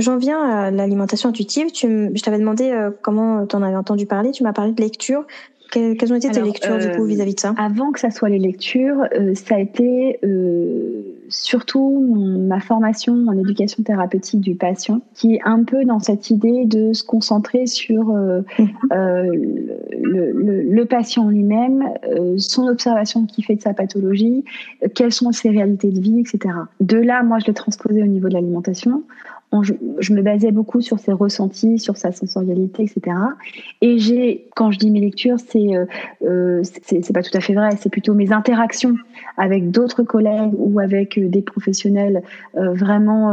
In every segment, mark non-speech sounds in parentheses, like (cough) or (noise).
J'en viens à l'alimentation intuitive. Tu, je t'avais demandé euh, comment tu en avais entendu parler. Tu m'as parlé de lecture. quelles ont été tes lectures du coup euh, vis-à-vis de ça? Avant que ça soit les lectures, euh, ça a été surtout ma formation en éducation thérapeutique du patient, qui est un peu dans cette idée de se concentrer sur mhm. le, le, le, patient lui-même, son observation qui fait de sa pathologie, quelles sont ses réalités de vie, etc. De là, moi, je l'ai transposé au niveau de l'alimentation je, me basais beaucoup sur ses ressentis, sur sa sensorialité, etc. Et j'ai, quand je dis mes lectures, c'est euh, euh c'est pas tout à fait vrai, c'est plutôt mes interactions avec d'autres collègues ou avec euh, des professionnels euh, vraiment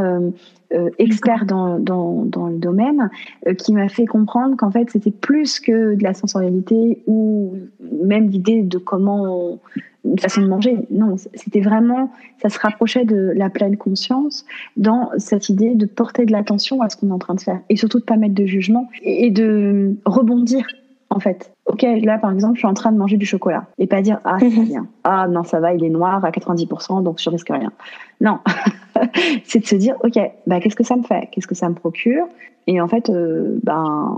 euh, experts dans, dans, dans, le domaine, qui m'a fait comprendre qu'en fait c'était plus que de la sensorialité ou même l'idée de comment une façon de manger. Non, c'était vraiment, ça se rapprochait de la pleine conscience dans cette idée de porter de l'attention à ce qu'on est en train de faire et surtout de pas mettre de jugement et de rebondir en fait. Ok, là par exemple, je suis en train de manger du chocolat. Et pas dire ah c'est (laughs) bien, ah non ça va, il est noir à 90%, donc je risque rien. Non, (laughs) c'est de se dire ok, bah qu'est-ce que ça me fait, qu'est-ce que ça me procure, et en fait, euh, ben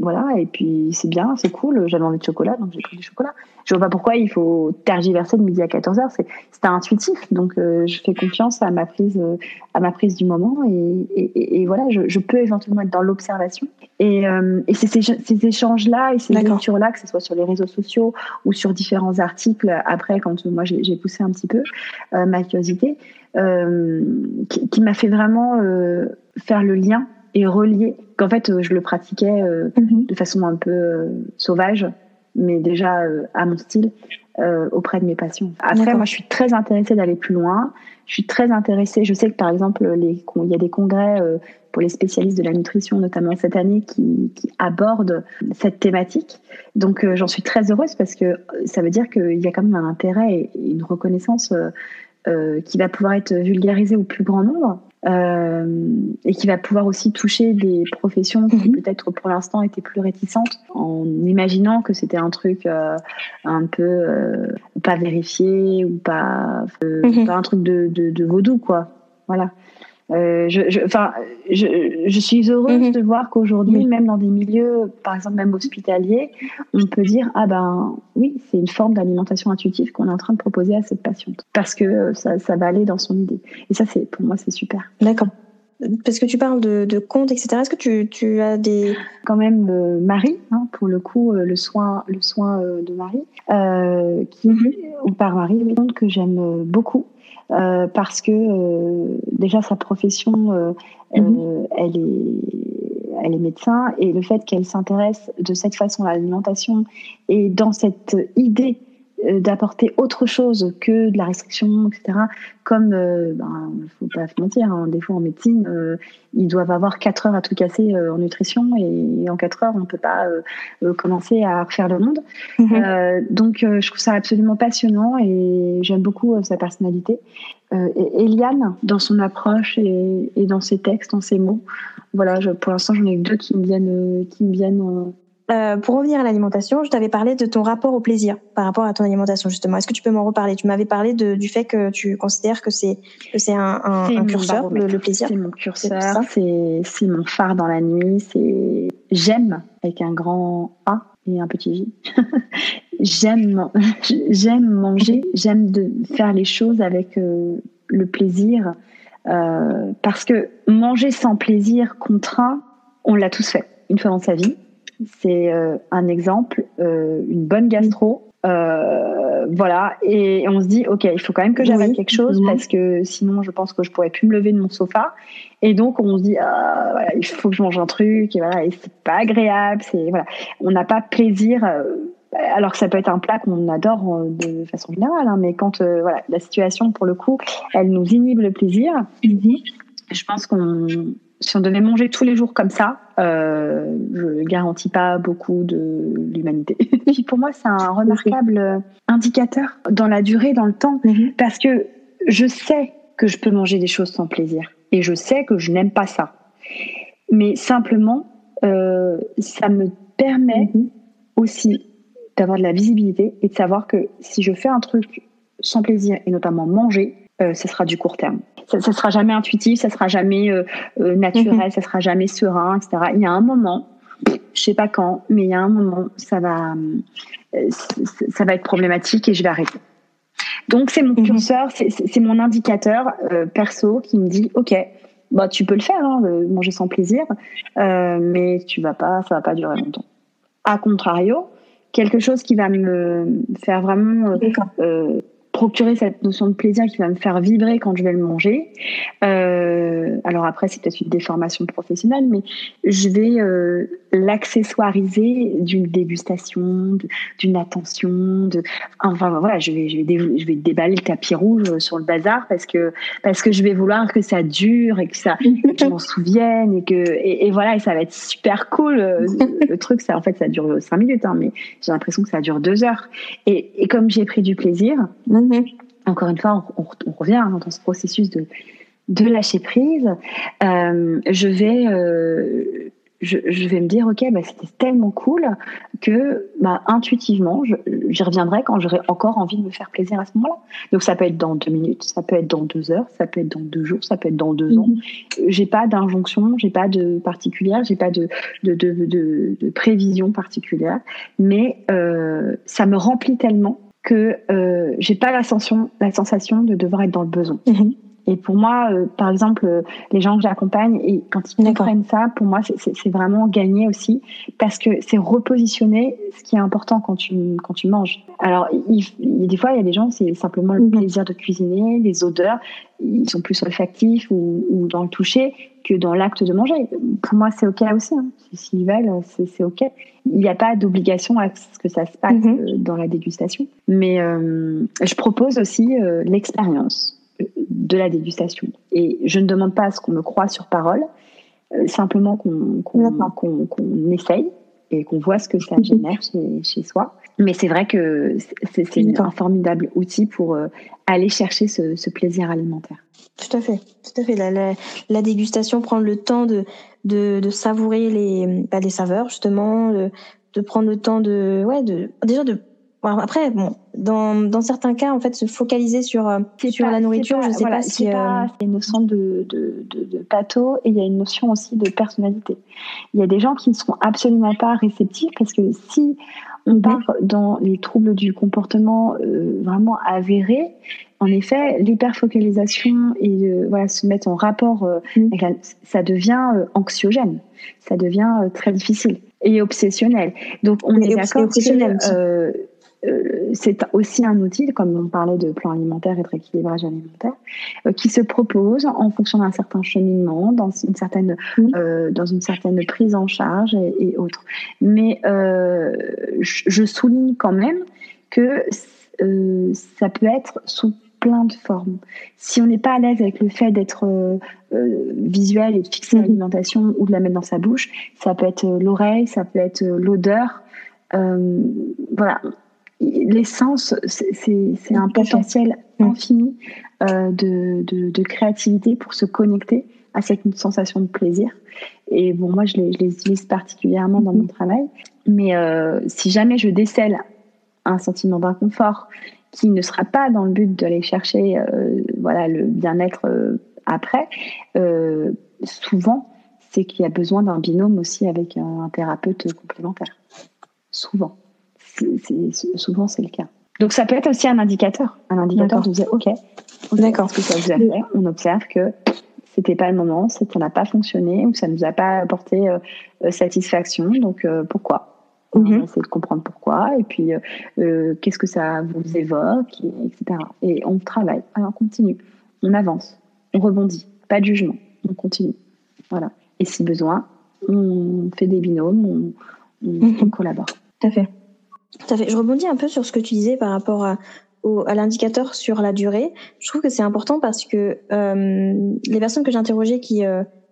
voilà, et puis c'est bien, c'est cool, j'avais envie de chocolat, donc j'ai pris du chocolat. Je vois pas pourquoi il faut tergiverser de midi à 14h, c'est c'est intuitif, donc euh, je fais confiance à ma prise euh, à ma prise du moment et, et, et voilà, je, je, peux éventuellement être dans l'observation. Et, et c'est ces, ces échanges-là et ces que ce soit sur les réseaux sociaux ou sur différents articles, après quand moi j'ai poussé un petit peu ma curiosité, qui, qui m'a fait vraiment faire le lien et relié. Qu'en fait, euh, je le pratiquais euh, mhm. de façon un peu euh, sauvage, mais déjà à mon style, auprès de mes patients. Après, moi, je suis très intéressée d'aller plus loin. Je suis très intéressée. Je sais que par exemple, les, il y a des congrès pour les spécialistes de la nutrition, notamment cette année, qui, qui abordent cette thématique. Donc, j'en suis très heureuse parce que ça veut dire qu'il y a quand même un intérêt et une reconnaissance qui va pouvoir être vulgarisée au plus grand nombre euh, et qui va pouvoir aussi toucher des professions qui mhm. peut-être pour l'instant étaient plus réticentes en imaginant que c'était un truc euh, un peu euh, pas vérifié ou pas, mhm. pas un truc de, de, de vaudou quoi. Voilà. Euh, je, je, enfin, je, je, suis heureuse mhm. de voir qu'aujourd'hui, même dans des milieux, par exemple même hospitaliers, on peut dire ah ben oui, c'est une forme d'alimentation intuitive qu'on est en train de proposer à cette patiente parce que ça, ça va aller dans son idée. Et ça, c'est pour moi, c'est super. D'accord. Parce que tu parles de, de comptes, etc. Est-ce que tu, tu, as des quand même euh, Marie, hein, pour le coup, euh, le soin, le soin euh, de Marie, qui mhm. ou par Marie, compte que j'aime beaucoup parce que déjà sa profession, mhm. elle est, elle est médecin et le fait qu'elle s'intéresse de cette façon à l'alimentation et dans cette idée d'apporter autre chose que de la restriction, etc. Comme, euh, ben, faut pas se mentir, hein, des fois en médecine, euh, ils doivent avoir 4 heures à tout casser euh, en nutrition et, en 4 heures, on peut pas commencer à refaire le monde. Mhm. donc, je trouve ça absolument passionnant et j'aime beaucoup sa personnalité. et Eliane, dans son approche et, et, dans ses textes, dans ses mots, voilà, je, pour l'instant, j'en ai que deux qui me viennent, qui me viennent euh, pour revenir à l'alimentation, je t'avais parlé de ton rapport au plaisir par rapport à ton alimentation justement. Est-ce que tu peux m'en reparler? Tu m'avais parlé de, du fait que tu considères que c'est que c'est un, un, un curseur, le, plaisir. C'est mon curseur, c'est c'est mon phare dans la nuit. C'est j'aime avec un grand A et un petit J. (laughs) j'aime (laughs) j'aime manger, j'aime de faire les choses avec euh, le plaisir euh, parce que manger sans plaisir contraint, on l'a tous fait une fois dans sa vie c'est euh, un exemple, euh, une bonne gastro. Euh, voilà, et on se dit, ok, il faut quand même que j'avale quelque chose parce que sinon, je pense que je pourrais plus me lever de mon sofa. Et donc, on se dit, ah, voilà, il faut que je mange un truc, et voilà, et c'est pas agréable, c'est voilà, on n'a pas plaisir. alors que ça peut être un plat qu'on adore de façon générale, hein, mais quand voilà, la situation pour le coup, elle nous inhibe le plaisir, mhm. je pense qu'on si on devait manger tous les jours comme ça, euh, je garantis pas beaucoup de l'humanité. (laughs) pour moi, c'est un remarquable indicateur dans la durée, dans le temps, mhm. parce que je sais que je peux manger des choses sans plaisir et je sais que je n'aime pas ça. Mais simplement, euh, ça me permet mhm. aussi d'avoir de la visibilité et de savoir que si je fais un truc sans plaisir et notamment manger, euh, ce sera du court terme. Ça, ne sera jamais intuitif, ça sera jamais euh, euh, naturel, ça mhm. ça sera jamais serein, etc. Il y a un moment, je sais pas quand, mais il y a un moment, ça va, ça va être problématique et je vais arrêter. Donc c'est mon mhm. curseur, c'est mon indicateur perso qui me dit, ok, bah tu peux le faire, hein, manger sans plaisir, mais tu vas pas, ça va pas durer longtemps. A contrario, quelque chose qui va me faire vraiment euh, procurer cette notion de plaisir qui va me faire vibrer quand je vais le manger. Euh, alors après, c'est peut-être une déformation professionnelle, mais je vais euh, l'accessoiriser d'une dégustation, d'une attention, de, enfin voilà, je vais, je vais, je vais déballer le tapis rouge sur le bazar parce que parce que je vais vouloir que ça dure et que ça, que je m'en (laughs) souvienne et que et, voilà, et ça va être super cool. Le truc, ça en fait, ça dure cinq minutes, hein, mais j'ai l'impression que ça dure deux heures. Et, et comme j'ai pris du plaisir. Mhm. Encore une fois, on, revient hein, dans ce processus de, de lâcher prise. Euh, je vais euh, je, vais me dire ok bah, c'était tellement cool que bah, intuitivement j'y reviendrai quand j'aurai encore envie de me faire plaisir à ce moment-là donc ça peut être dans deux minutes ça peut être dans deux heures ça peut être dans deux jours ça peut être dans deux ans mhm. j'ai pas d'injonction j'ai pas de particulière j'ai pas de de, de, de, prévision particulière mais euh, ça me remplit tellement que euh, j'ai pas la sensation, la sensation de devoir être dans le besoin. Mhm. Et pour moi, euh, par exemple, euh, les gens que j'accompagne, et quand ils comprennent ça, pour moi, c'est vraiment gagner aussi, parce que c'est repositionner ce qui est important quand tu, quand tu manges. Alors, il, des fois, il y a des gens, c'est simplement le mhm. plaisir de cuisiner, les odeurs, ils sont plus olfactifs ou, ou dans le toucher que dans l'acte de manger. Pour moi, c'est OK aussi. Hein. S'ils veulent, c'est OK. Il n'y a pas d'obligation à ce que ça se passe mhm. euh, dans la dégustation. Mais euh, je propose aussi l'expérience de la dégustation. Et je ne demande pas à ce qu'on me croit sur parole, simplement qu'on qu'on essaye et qu'on voit ce que ça génère chez, chez soi. Mais c'est vrai que c'est un formidable outil pour aller chercher ce, ce plaisir alimentaire. Tout à fait, tout à fait. La, la, dégustation, prendre le temps de, de, de savourer les, bah, les saveurs justement, de, de, prendre le temps de, ouais, de déjà de. Après, bon, dans, dans certains cas, en fait, se focaliser sur euh, sur la nourriture, je sais pas si. Euh, il y a une notion de, de, de, de pâteau et il y a une notion aussi de personnalité. Il y a des gens qui ne seront absolument pas réceptifs parce que si on mhm. part dans les troubles du comportement euh, vraiment avérés, en effet, l'hyperfocalisation et voilà, se mettre en rapport, euh, mm. ça devient euh, anxiogène, ça devient euh, très difficile et obsessionnel. Donc on est d'accord que c'est aussi un outil, comme on parlait de plan alimentaire et de rééquilibrage alimentaire, qui se propose en fonction d'un certain cheminement, dans une certaine, mm. dans une certaine prise en charge et, autres. Mais je souligne quand même que ça peut être sous plein de formes. Si on n'est pas à l'aise avec le fait d'être euh, euh, visuel et de fixer l'alimentation ou de la mettre dans sa bouche, ça peut être euh, l'oreille, ça peut être l'odeur. voilà, l'essence, c'est un potentiel mhm. infini de, de, créativité pour se connecter à cette sensation de plaisir. Et bon, moi, je les, je les utilise particulièrement dans mon mhm. travail. Mais si jamais je décèle un sentiment d'inconfort qui ne sera pas dans le but d'aller chercher euh, voilà le bien-être euh, après. Euh, souvent, c'est qu'il y a besoin d'un binôme aussi avec un, thérapeute complémentaire. Souvent, souvent c'est le cas. Donc ça peut être aussi un indicateur, un indicateur de dire ok, d'accord, ce que ça vous a fait, on observe que c'était pas le moment, ça n'a pas fonctionné ou ça nous a pas apporté satisfaction, donc pourquoi? On mhm. essaie de comprendre pourquoi, et puis euh, euh, qu'est-ce que ça vous évoque, etc. Et on travaille, alors on continue, on avance, on rebondit, pas de jugement, on continue. Voilà. Et si besoin, on fait des binômes, on, mhm. collabore. Tout à fait. Je rebondis un peu sur ce que tu disais par rapport à, l'indicateur sur la durée. Je trouve que c'est important parce que euh, les personnes que j'ai interrogées qui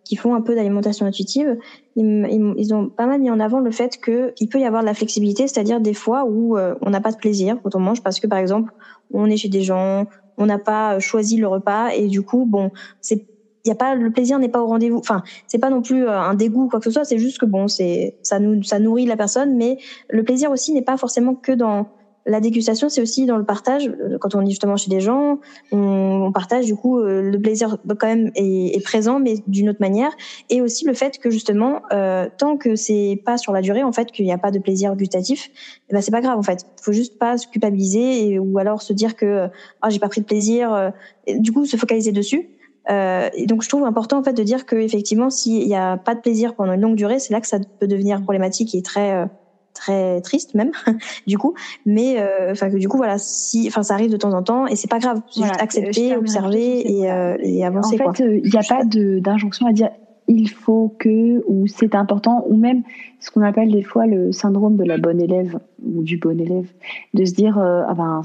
qui font un peu d'alimentation intuitive, ils, ont pas mal mis en avant le fait qu'il peut y avoir de la flexibilité, c'est-à-dire des fois où euh, on n'a pas de plaisir quand on mange parce que par exemple on est chez des gens, on n'a pas choisi le repas et du coup bon c'est y a pas le plaisir n'est pas au rendez-vous. Enfin, c'est pas non plus euh, un dégoût ou quoi que ce soit. C'est juste que bon, c'est ça nous ça nourrit la personne, mais le plaisir aussi n'est pas forcément que dans la dégustation, c'est aussi dans le partage. Quand on est justement chez des gens, on, partage du coup euh, le plaisir quand même est, présent, mais d'une autre manière. Et aussi le fait que justement, euh, tant que c'est pas sur la durée, en fait, qu'il n'y a pas de plaisir gustatif, eh ben c'est pas grave en fait. Faut juste pas se culpabiliser et, ou alors se dire que ah j'ai pas pris de plaisir. Euh, du coup, se focaliser dessus. Euh, et donc je trouve important en fait de dire que effectivement s'il n'y a pas de plaisir pendant une longue durée, c'est là que ça peut devenir problématique et très euh, très triste même (laughs) du coup. Mais euh, enfin que du coup voilà si enfin ça arrive de temps en temps et c'est pas grave. Juste accepter observer et, euh, et, avancer en fait il n'y a pas d'injonction à dire il faut que ou c'est important ou même ce qu'on appelle des fois le syndrome de la bonne élève ou du bon élève de se dire euh, ah ben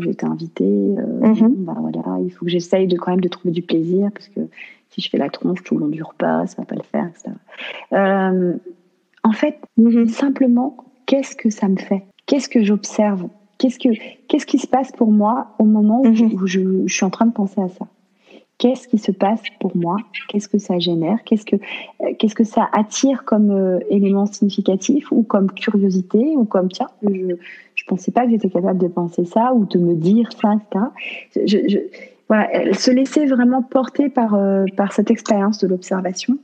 j'ai été invité mm bah, voilà il faut que j'essaye de quand même de trouver du plaisir parce que si je fais la tronche tout le long du repas ça va pas le faire etc. en fait mhm. simplement qu'est-ce que ça me fait? Qu'est-ce que j'observe? Qu'est-ce que qu'est-ce qui se passe pour moi au moment où, mhm. je, suis en train de penser à ça? Qu'est-ce qui se passe pour moi Qu'est-ce que ça génère Qu'est-ce que euh, qu'est-ce que ça attire comme euh, élément significatif ou comme curiosité ou comme tiens je je pensais pas que j'étais capable de penser ça ou de me dire ça etc. Je, je, voilà, se laisser vraiment porter par euh, par cette expérience de l'observation,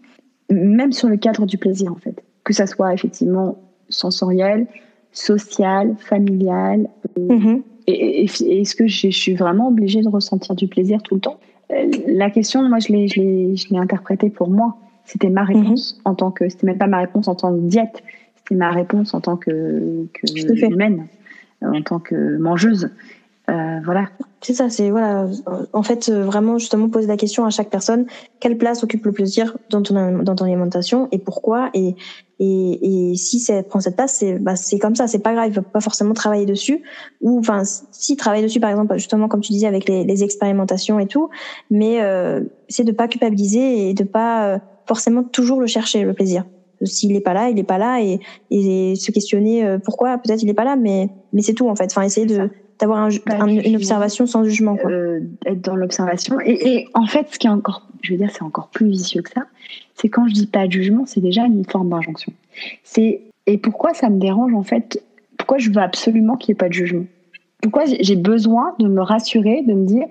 même sur le cadre du plaisir en fait, que ça soit effectivement sensorielle, sociale, familiale. Euh, mhm. Et, est-ce que je, suis vraiment obligée de ressentir du plaisir tout le temps La question, moi, je l'ai, je l'ai, je l'ai interprétée pour moi. C'était ma réponse mhm. en tant que, c'était même pas ma réponse en tant que diète, c'était ma réponse en tant que, que humaine, en tant que mangeuse. Euh, voilà. C'est ça, c'est voilà. En fait, vraiment justement poser la question à chaque personne quelle place occupe le plaisir dans ton dans ton alimentation et pourquoi et et, et si ça prend cette place, c'est bah, c'est comme ça, c'est pas grave, il faut pas forcément travailler dessus ou enfin si travailler dessus par exemple justement comme tu disais avec les, les expérimentations et tout, mais euh, c'est de pas culpabiliser et de pas euh, forcément toujours le chercher le plaisir. S'il est pas là, il est pas là et, et se questionner euh, pourquoi peut-être il est pas là, mais mais c'est tout en fait. Enfin essayer de d'avoir un, bah, une observation sans jugement. Quoi. Euh, être dans l'observation. Et, et, en fait, ce qui est encore, je veux dire, c'est encore plus vicieux que ça, c'est quand je dis pas de jugement, c'est déjà une forme d'injonction. C'est et pourquoi ça me dérange en fait? Pourquoi je veux absolument qu'il n'y ait pas de jugement? Pourquoi j'ai besoin de me rassurer, de me dire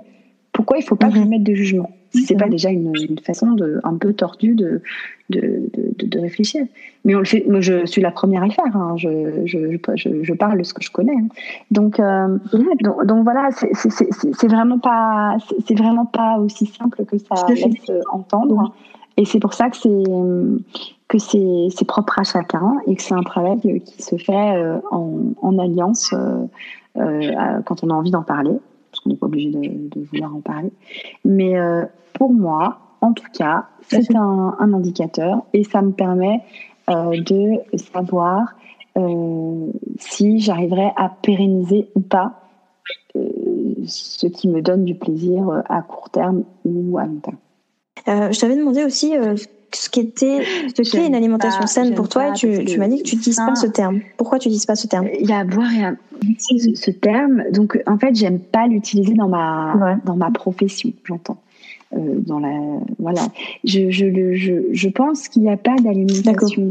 pourquoi il faut pas que je mhm. mette de jugement? Si c'est pas mhm. déjà une, une, façon de, un peu tordue de de, de, de, réfléchir. Mais on le fait, moi je suis la première à le faire, hein. je, je, je, je, parle de ce que je connais. Hein. Donc, euh, donc, donc, voilà, c'est vraiment pas vraiment pas aussi simple que ça laisse entendre. Et c'est pour ça que c'est que c'est propre à chacun et que c'est un travail qui se fait euh, en, en alliance euh, euh, quand on a envie d'en parler on n'est pas obligé de, vouloir en parler. Mais euh, pour moi, en tout cas, c'est un, indicateur et ça me permet euh, de savoir euh, si j'arriverai à pérenniser ou pas ce qui me donne du plaisir à court terme ou à long terme. je t'avais demandé aussi ce qui était, ce qu'est une alimentation saine pour toi, et tu, tu m'as dit que tu n'utilises pas ce terme. Pourquoi tu n'utilises pas ce terme? Il y a à boire et à ce terme. Donc, en fait, j'aime pas l'utiliser dans ma dans ma profession. J'entends. Euh, dans la voilà je je je, je pense qu'il n'y a pas d'alimentation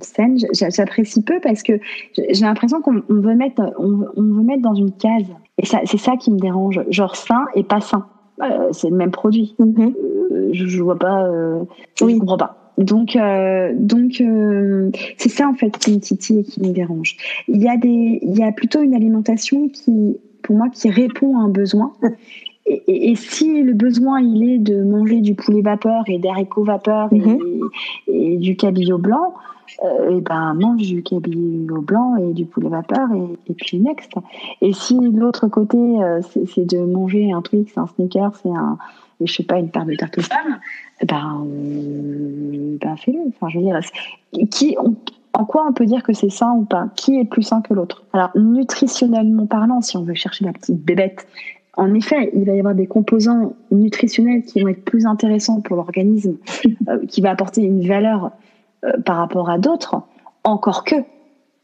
saine j'apprécie peu parce que j'ai l'impression qu'on veut mettre on, on, veut mettre dans une case et ça c'est ça qui me dérange genre sain et pas sain euh, c'est le même produit mm-hmm. euh, je, je vois pas oui. je comprends pas donc, euh, donc euh, c'est ça en fait qui me titille et qui me dérange. Il y a des, il y a plutôt une alimentation qui, pour moi, qui répond à un besoin. Et, et, si le besoin il est de manger du poulet vapeur et d'haricots vapeur et, mhm. et, du cabillaud blanc, euh, et ben mange du cabillaud blanc et du poulet vapeur et, puis next. Et si l'autre côté euh, c'est de manger un truc, c'est un sneaker, c'est un, je sais pas, une paire de tarte aux pommes, ben, euh, ben fais-le. Enfin, je veux dire, qui, en quoi on peut dire que c'est sain ou pas? Qui est plus sain que l'autre? Alors, nutritionnellement parlant, si on veut chercher la petite bébête en effet, il va y avoir des composants nutritionnels qui vont être plus intéressants pour l'organisme, (laughs) euh, qui va apporter une valeur euh, par rapport à d'autres, encore que,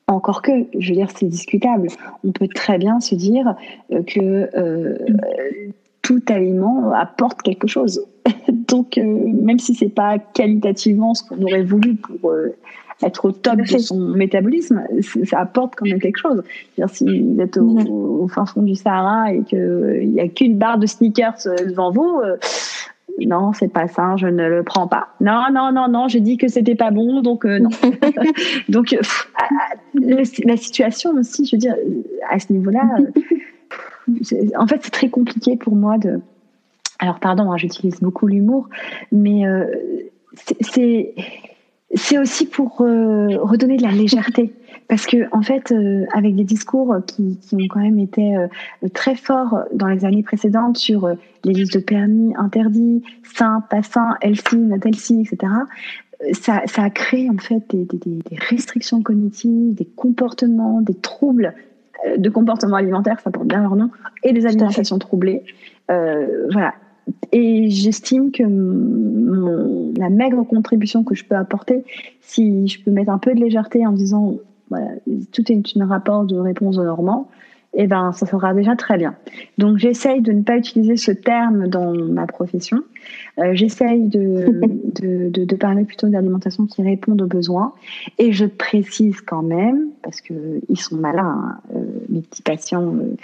encore que, je veux dire, c'est discutable. On peut très bien se dire euh, que tout aliment apporte quelque chose. (laughs) Donc, même si c'est pas qualitativement ce qu'on aurait voulu pour être au top de son métabolisme, ça apporte quand même quelque chose. Si vous êtes au, fin fond du Sahara et qu'il n'y a qu'une barre de sneakers euh, devant vous, euh, non, c'est pas ça, je ne le prends pas. Non, non, non, non, j'ai dit que c'était pas bon, donc euh, non. (laughs) donc la situation aussi, je veux dire, à ce niveau-là, en fait, c'est très compliqué pour moi de. Alors, pardon, hein, j'utilise beaucoup l'humour, mais c'est c'est aussi pour euh, redonner de la légèreté. Parce que, en fait, euh, avec des discours qui, qui, ont quand même été euh, très forts dans les années précédentes sur les listes de permis interdits, sains, pas sains, healthy, not healthy, etc., ça, ça a créé en fait des, des, des restrictions cognitives, des comportements, des troubles de comportement alimentaire, ça porte bien leur nom, et des alimentations troublées. voilà, et j'estime que la maigre contribution que je peux apporter, si je peux mettre un peu de légèreté en disant voilà, tout est un rapport de réponse au normand, eh ben, ça sera déjà très bien. Donc, j'essaye de ne pas utiliser ce terme dans ma profession. Euh, j'essaye de, (laughs) de, de, de, parler plutôt d'alimentation qui répond aux besoins. Et je précise quand même, parce que ils sont malins, hein, euh, mes petits patients, euh,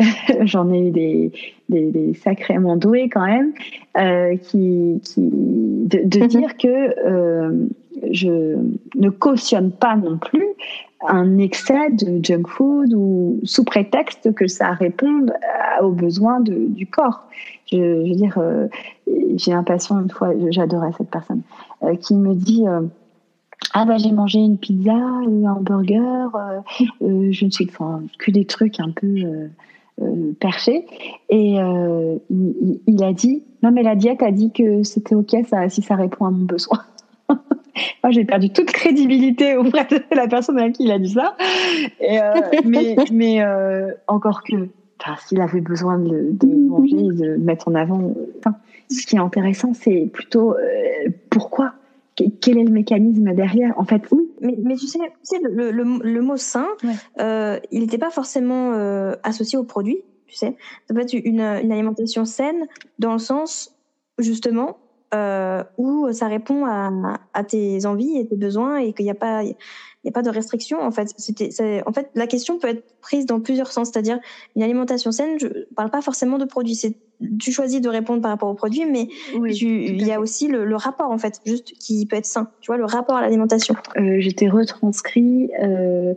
(laughs) j'en ai eu des, des, des, sacrément doués quand même, euh, qui, qui, de, de mhm. dire que euh, je ne cautionne pas non plus un excès de junk food ou sous prétexte que ça réponde aux besoins de, du corps. Je, je veux dire, euh, j'ai un patient une fois, j'adorais cette personne, euh, qui me dit euh, ah bah j'ai mangé une pizza, un burger, je ne suis enfin, que des trucs un peu euh, perché. Et euh, il, a dit, non mais la diète a dit que c'était ok ça, si ça répond à mon besoin. (laughs) Moi, j'ai perdu toute crédibilité auprès de la personne à qui il a dit ça. Et, euh, mais mais encore que, s'il avait besoin de, de manger, de mettre en avant. ce qui est intéressant, c'est plutôt pourquoi? Quel est le mécanisme derrière? En fait, oui. Mais, mais tu sais, tu sais le, le, le, mot sain, euh, il n'était pas forcément euh, associé au produit. Tu sais, ça peut être une, une alimentation saine dans le sens justement euh, où ça répond à, à, tes envies et tes besoins et qu'il n'y a pas il n'y a pas de restriction. En fait, c'était, en fait, la question peut être prise dans plusieurs sens. C'est-à-dire, une alimentation saine, je parle pas forcément de produits. C'est, tu choisis de répondre par rapport aux produits, mais il y a aussi le, le, rapport, en fait, juste qui peut être sain. Tu vois, le rapport à l'alimentation. Euh, J'étais retranscrit euh,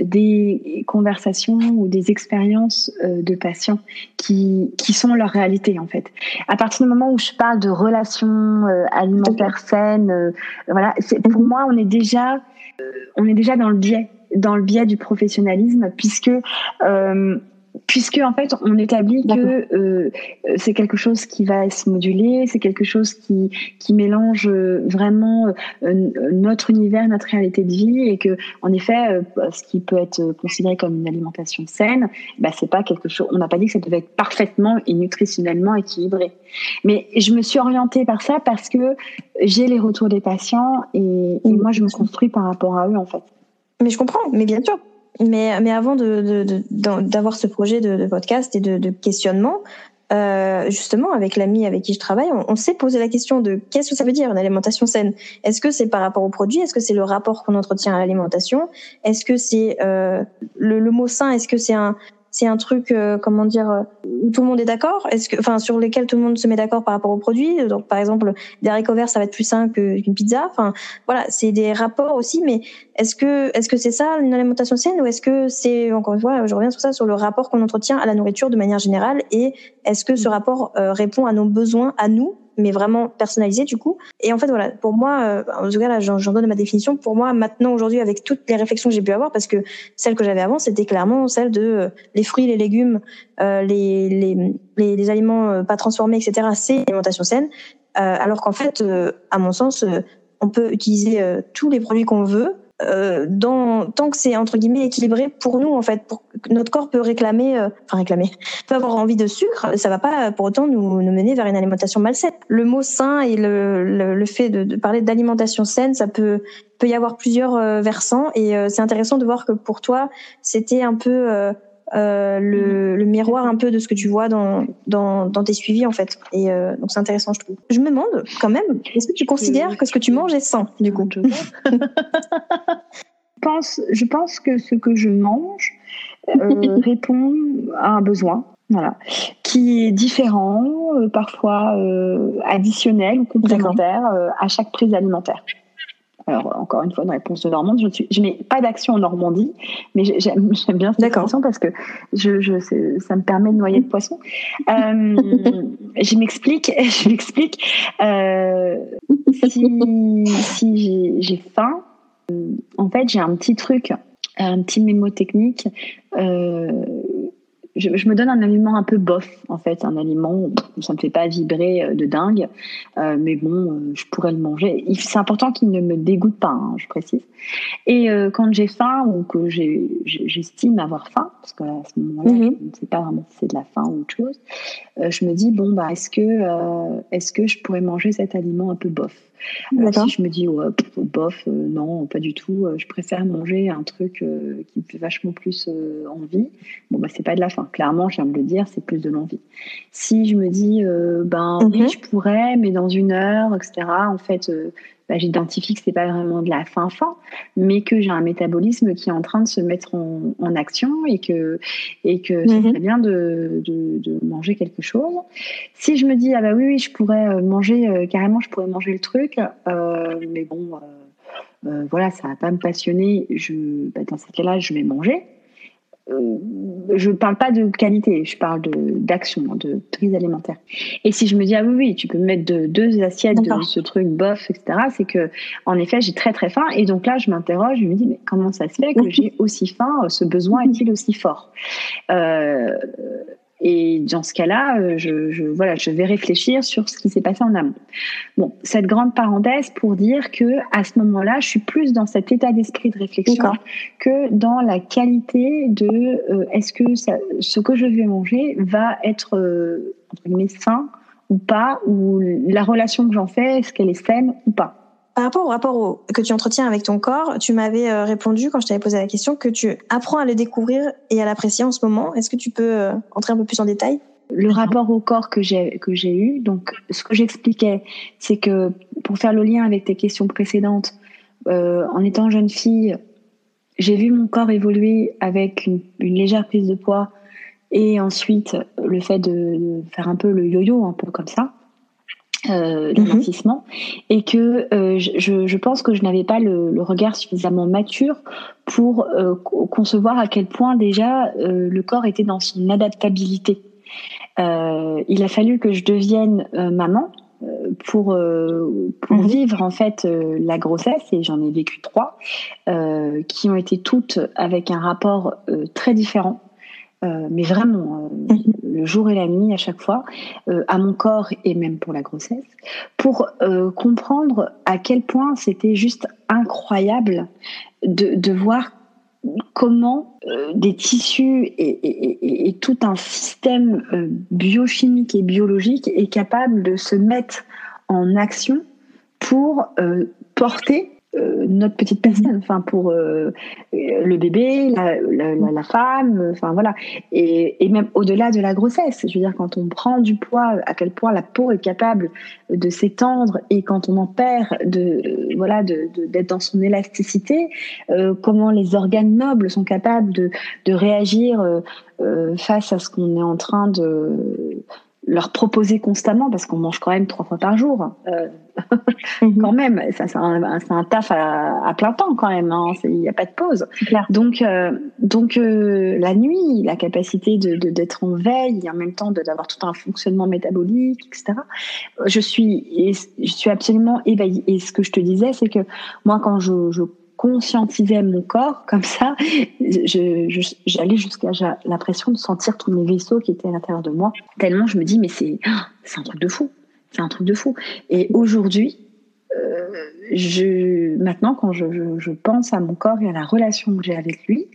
des conversations ou des expériences euh, de patients qui, qui sont leur réalité, en fait. À partir du moment où je parle de relations euh, alimentaires saines, euh, voilà, pour mhm. moi, on est déjà on est déjà dans le biais, dans le biais du professionnalisme, puisque euh, puisque en fait on établit que euh, c'est quelque chose qui va se moduler, c'est quelque chose qui qui mélange vraiment euh, notre univers, notre réalité de vie, et que en effet, ce qui peut être considéré comme une alimentation saine, bah c'est pas quelque chose. On n'a pas dit que ça devait être parfaitement et nutritionnellement équilibré. Mais je me suis orientée par ça parce que j'ai les retours des patients et, et moi je me construis par rapport à eux en fait. Mais je comprends, mais bien sûr. Mais, mais avant de, d'avoir de, ce projet de, de, podcast et de, de questionnement, euh, justement, avec l'ami avec qui je travaille, on, s'est posé la question de qu'est-ce que ça veut dire une alimentation saine? Est-ce que c'est par rapport au produit? Est-ce que c'est le rapport qu'on entretient à l'alimentation? Est-ce que c'est euh, le, le, mot sain? Est-ce que c'est un, c'est un truc, euh, comment dire, euh, où tout le monde est d'accord Est-ce que, enfin, sur lesquels tout le monde se met d'accord par rapport aux produits Donc, par exemple, des haricots verts, ça va être plus sain qu'une pizza. Enfin, voilà, c'est des rapports aussi. Mais est-ce que, est-ce que c'est ça une alimentation saine ou est-ce que c'est, encore une fois, je reviens sur ça, sur le rapport qu'on entretient à la nourriture de manière générale et est-ce que ce rapport euh, répond à nos besoins, à nous mais vraiment personnalisé du coup. Et en fait voilà, pour moi, euh, en tout cas là, j'en donne ma définition. Pour moi, maintenant aujourd'hui, avec toutes les réflexions que j'ai pu avoir, parce que celle que j'avais avant, c'était clairement celle de euh, les fruits, les légumes, euh, les, les, les, les, aliments euh, pas transformés, etc. C'est l'alimentation saine. alors qu'en fait, à mon sens, on peut utiliser tous les produits qu'on veut euh, dans, tant que c'est entre guillemets équilibré pour nous en fait, pour notre corps peut réclamer, euh, enfin réclamer, (laughs) peut avoir envie de sucre, ça va pas pour autant nous, nous mener vers une alimentation malsaine. Le mot sain et le, le, le fait de, de parler d'alimentation saine, ça peut peut y avoir plusieurs euh, versants et c'est intéressant de voir que pour toi c'était un peu euh, le, le, miroir un peu de ce que tu vois dans, dans, dans tes suivis en fait. Et euh, donc c'est intéressant je trouve. Je me demande quand même, est-ce que tu considères que ce que tu manges est sain du coup (laughs) je pense, je pense que ce que je mange euh, (laughs) répond à un besoin. Voilà, qui est différent, parfois additionnel ou complémentaire à chaque prise alimentaire. Alors, encore une fois, une réponse de Normande, je, suis, je n'ai pas d'action en Normandie, mais (laughs) j'aime bien cette expression parce que je, je, ça me permet de noyer le poisson. Euh, je m'explique, (laughs) je m'explique. Euh, si si j'ai faim, euh, en fait, j'ai un petit truc, un petit mémo technique. Euh, je, je, me donne un aliment un peu bof, en fait, un aliment, ça me fait pas vibrer euh, de dingue, euh, mais bon, euh, je pourrais le manger. C'est important qu'il ne me dégoûte pas, hein, je précise. Et euh, quand j'ai faim ou que j'estime avoir faim, parce qu'à ce moment-là, mm -hmm. je ne sais pas vraiment si c'est de la faim ou autre chose, euh, je me dis bon bah est-ce que est-ce que je pourrais manger cet aliment un peu bof? Alors, si je me dis, ouais, bof, euh, non, pas du tout, euh, je préfère manger un truc euh, qui me fait vachement plus envie, bon, bah, c'est pas de la faim. Clairement, je viens de le dire, c'est plus de l'envie. Si je me dis, ben oui, mhm. je pourrais, mais dans une heure, etc., en fait, bah, j'identifie que c'est pas vraiment de la faim faim, mais que j'ai un métabolisme qui est en train de se mettre en, en action et que et que mm -hmm. bien de, de, de, manger quelque chose. Si je me dis ah bah oui oui je pourrais euh, manger euh, carrément je pourrais manger le truc, euh, mais bon euh, euh, voilà ça va pas me passionner. Je bah, dans ces cas-là je vais manger. Euh, je ne parle pas de qualité, je parle d'action, de, de, prise alimentaire. Et si je me dis ah oui oui, tu peux mettre de, deux assiettes de ce truc bof, etc. C'est que en effet j'ai très très faim et donc là je m'interroge, je me dis mais comment ça se fait que j'ai aussi faim, ce besoin est-il aussi fort? Euh, et dans ce cas-là, euh, je, je, voilà, je vais réfléchir sur ce qui s'est passé en amont. Bon, cette grande parenthèse pour dire que à ce moment-là, je suis plus dans cet état d'esprit de réflexion que dans la qualité de euh, est-ce que ça, ce que je vais manger va être euh, entre guillemets sain ou pas, ou la relation que j'en fais, est-ce qu'elle est saine ou pas. Par rapport au rapport que tu entretiens avec ton corps, tu m'avais euh, répondu quand je t'avais posé la question que tu apprends à le découvrir et à l'apprécier en ce moment. Est-ce que tu peux euh, entrer un peu plus en détail? Le rapport au corps que j'ai que j'ai eu. Donc, ce que j'expliquais, c'est que pour faire le lien avec tes questions précédentes, euh, en étant jeune fille, j'ai vu mon corps évoluer avec une, une, légère prise de poids et ensuite le fait de faire un peu le yo-yo, un peu comme ça euh, l'investissement mmh. et que euh, je, je, pense que je n'avais pas le, le, regard suffisamment mature pour euh, concevoir à quel point déjà euh, le corps était dans son adaptabilité. Euh, il a fallu que je devienne euh, maman pour pour mmh. vivre en fait la grossesse et j'en ai vécu trois qui ont été toutes avec un rapport très différent euh, mais vraiment euh, mhm. le jour et la nuit à chaque fois, euh, à mon corps et même pour la grossesse, pour comprendre à quel point c'était juste incroyable de, de voir comment des tissus et, et, et, et, tout un système biochimique et biologique est capable de se mettre en action pour porter euh, notre petite personne, enfin pour euh, le bébé, la, la, la, femme, enfin voilà, et, et même au-delà de la grossesse. Je veux dire, quand on prend du poids, à quel point la peau est capable de s'étendre, et quand on en perd, de voilà, d'être de, de, dans son élasticité, euh, comment les organes nobles sont capables de, de réagir euh, face à ce qu'on est en train de leur proposer constamment parce qu'on mange quand même trois fois par jour euh, mm-hmm. Quand même ça c'est un, un, taf à, à, plein temps quand même hein. il n'y a pas de pause. Donc euh, donc euh, la nuit la capacité de d'être en veille et en même temps d'avoir tout un fonctionnement métabolique etc je suis je suis absolument éveillée. Et ce que je te disais c'est que moi quand je, je conscientisais mon corps comme ça, j'allais jusqu'à l'impression de sentir tous mes vaisseaux qui étaient à l'intérieur de moi. Tellement je me dis mais c'est c'est un truc de fou, c'est un truc de fou. Et aujourd'hui, je, maintenant, quand je, je, pense à mon corps et à la relation que j'ai avec lui,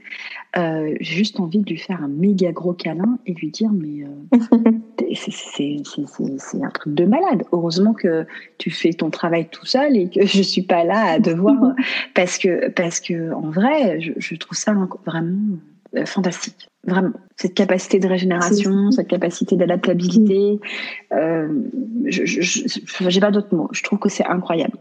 euh, j'ai juste envie de lui faire un méga gros câlin et lui dire mais euh, (laughs) c'est un truc de malade. Heureusement que tu fais ton travail tout seul et que (laughs) je suis pas là à devoir (laughs) parce que parce que en vrai, je, je trouve ça vraiment euh, fantastique. Vraiment, cette capacité de régénération, cette capacité d'adaptabilité, euh, je n'ai pas d'autres mots. Je trouve que c'est incroyable,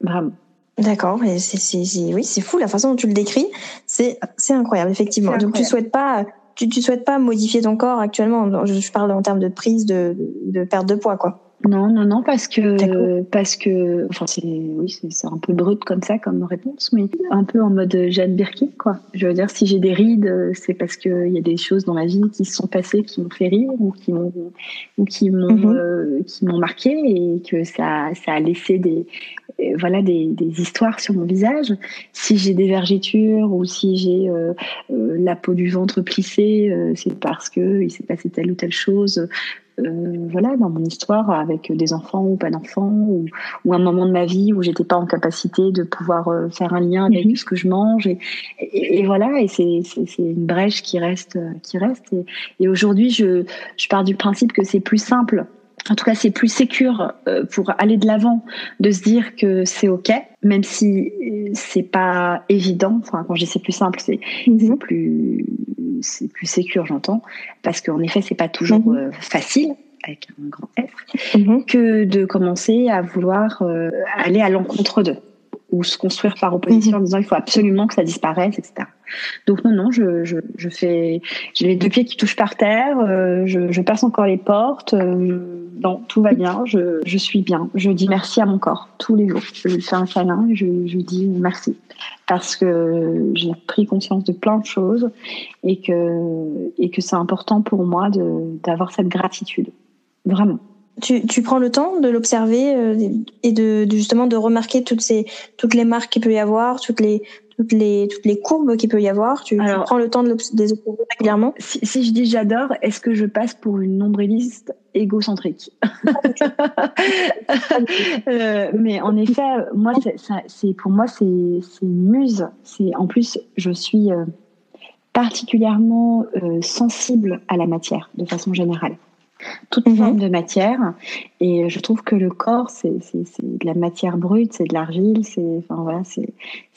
vraiment. D'accord, et c'est, oui, c'est fou la façon dont tu le décris, c'est, c'est incroyable effectivement. Donc tu souhaites pas, tu, tu souhaites pas modifier ton corps actuellement. Je parle en termes de prise de, de perte de poids, quoi. Non, non, non, parce que, parce que, enfin, c'est, oui, c'est un peu brut comme ça, comme réponse, mais un peu en mode Jeanne Birkin, quoi. Je veux dire, si j'ai des rides, c'est parce qu'il y a des choses dans la vie qui se sont passées, qui m'ont fait rire ou qui m'ont, ou qui m'ont, mhm. euh, qui m'ont marqué et que ça, ça a laissé des, euh, voilà, des, des histoires sur mon visage. Si j'ai des vergetures ou si j'ai euh, la peau du ventre plissée, c'est parce que il s'est passé telle ou telle chose euh, voilà, dans mon histoire avec des enfants ou pas d'enfants, ou, ou, un moment de ma vie où j'étais pas en capacité de pouvoir euh, faire un lien avec mhm. ce que je mange. Et, et, voilà, et c'est une brèche qui reste, qui reste. Et, et aujourd'hui, je, je pars du principe que c'est plus simple en tout cas, c'est plus sécure euh, pour aller de l'avant, de se dire que c'est ok, même si c'est pas évident. Enfin, quand je dis c'est plus simple, c'est mhm. plus c'est plus sécure, j'entends, parce qu'en effet, c'est pas toujours mhm. euh, facile avec un grand F, mhm. que de commencer à vouloir euh, aller à l'encontre d'eux ou se construire par opposition en disant il faut absolument que ça disparaisse, etc. Donc non, non, je, je, je fais, j'ai les deux pieds qui touchent par terre, euh, je, je, passe encore les portes, euh, non, tout va bien, je, je suis bien. Je dis merci à mon corps tous les jours. Je lui fais un câlin, je, je dis merci parce que j'ai pris conscience de plein de choses et que et que c'est important pour moi de d'avoir cette gratitude, vraiment. Tu, tu, prends le temps de l'observer euh, et de, de, justement de remarquer toutes ces toutes les marques qu'il peut y avoir, toutes les toutes les toutes les courbes qu'il peut y avoir. Tu, tu prends le temps de, les observer régulièrement. Si, si je dis j'adore, est-ce que je passe pour une nombriliste égocentrique? (laughs) Euh, Mais en effet, moi, c'est pour moi c'est une muse. C'est en plus, je suis euh, particulièrement sensible à la matière de façon générale toute mhm. forme de matière. Et je trouve que le corps, c'est de la matière brute, c'est de l'argile, c'est enfin, voilà,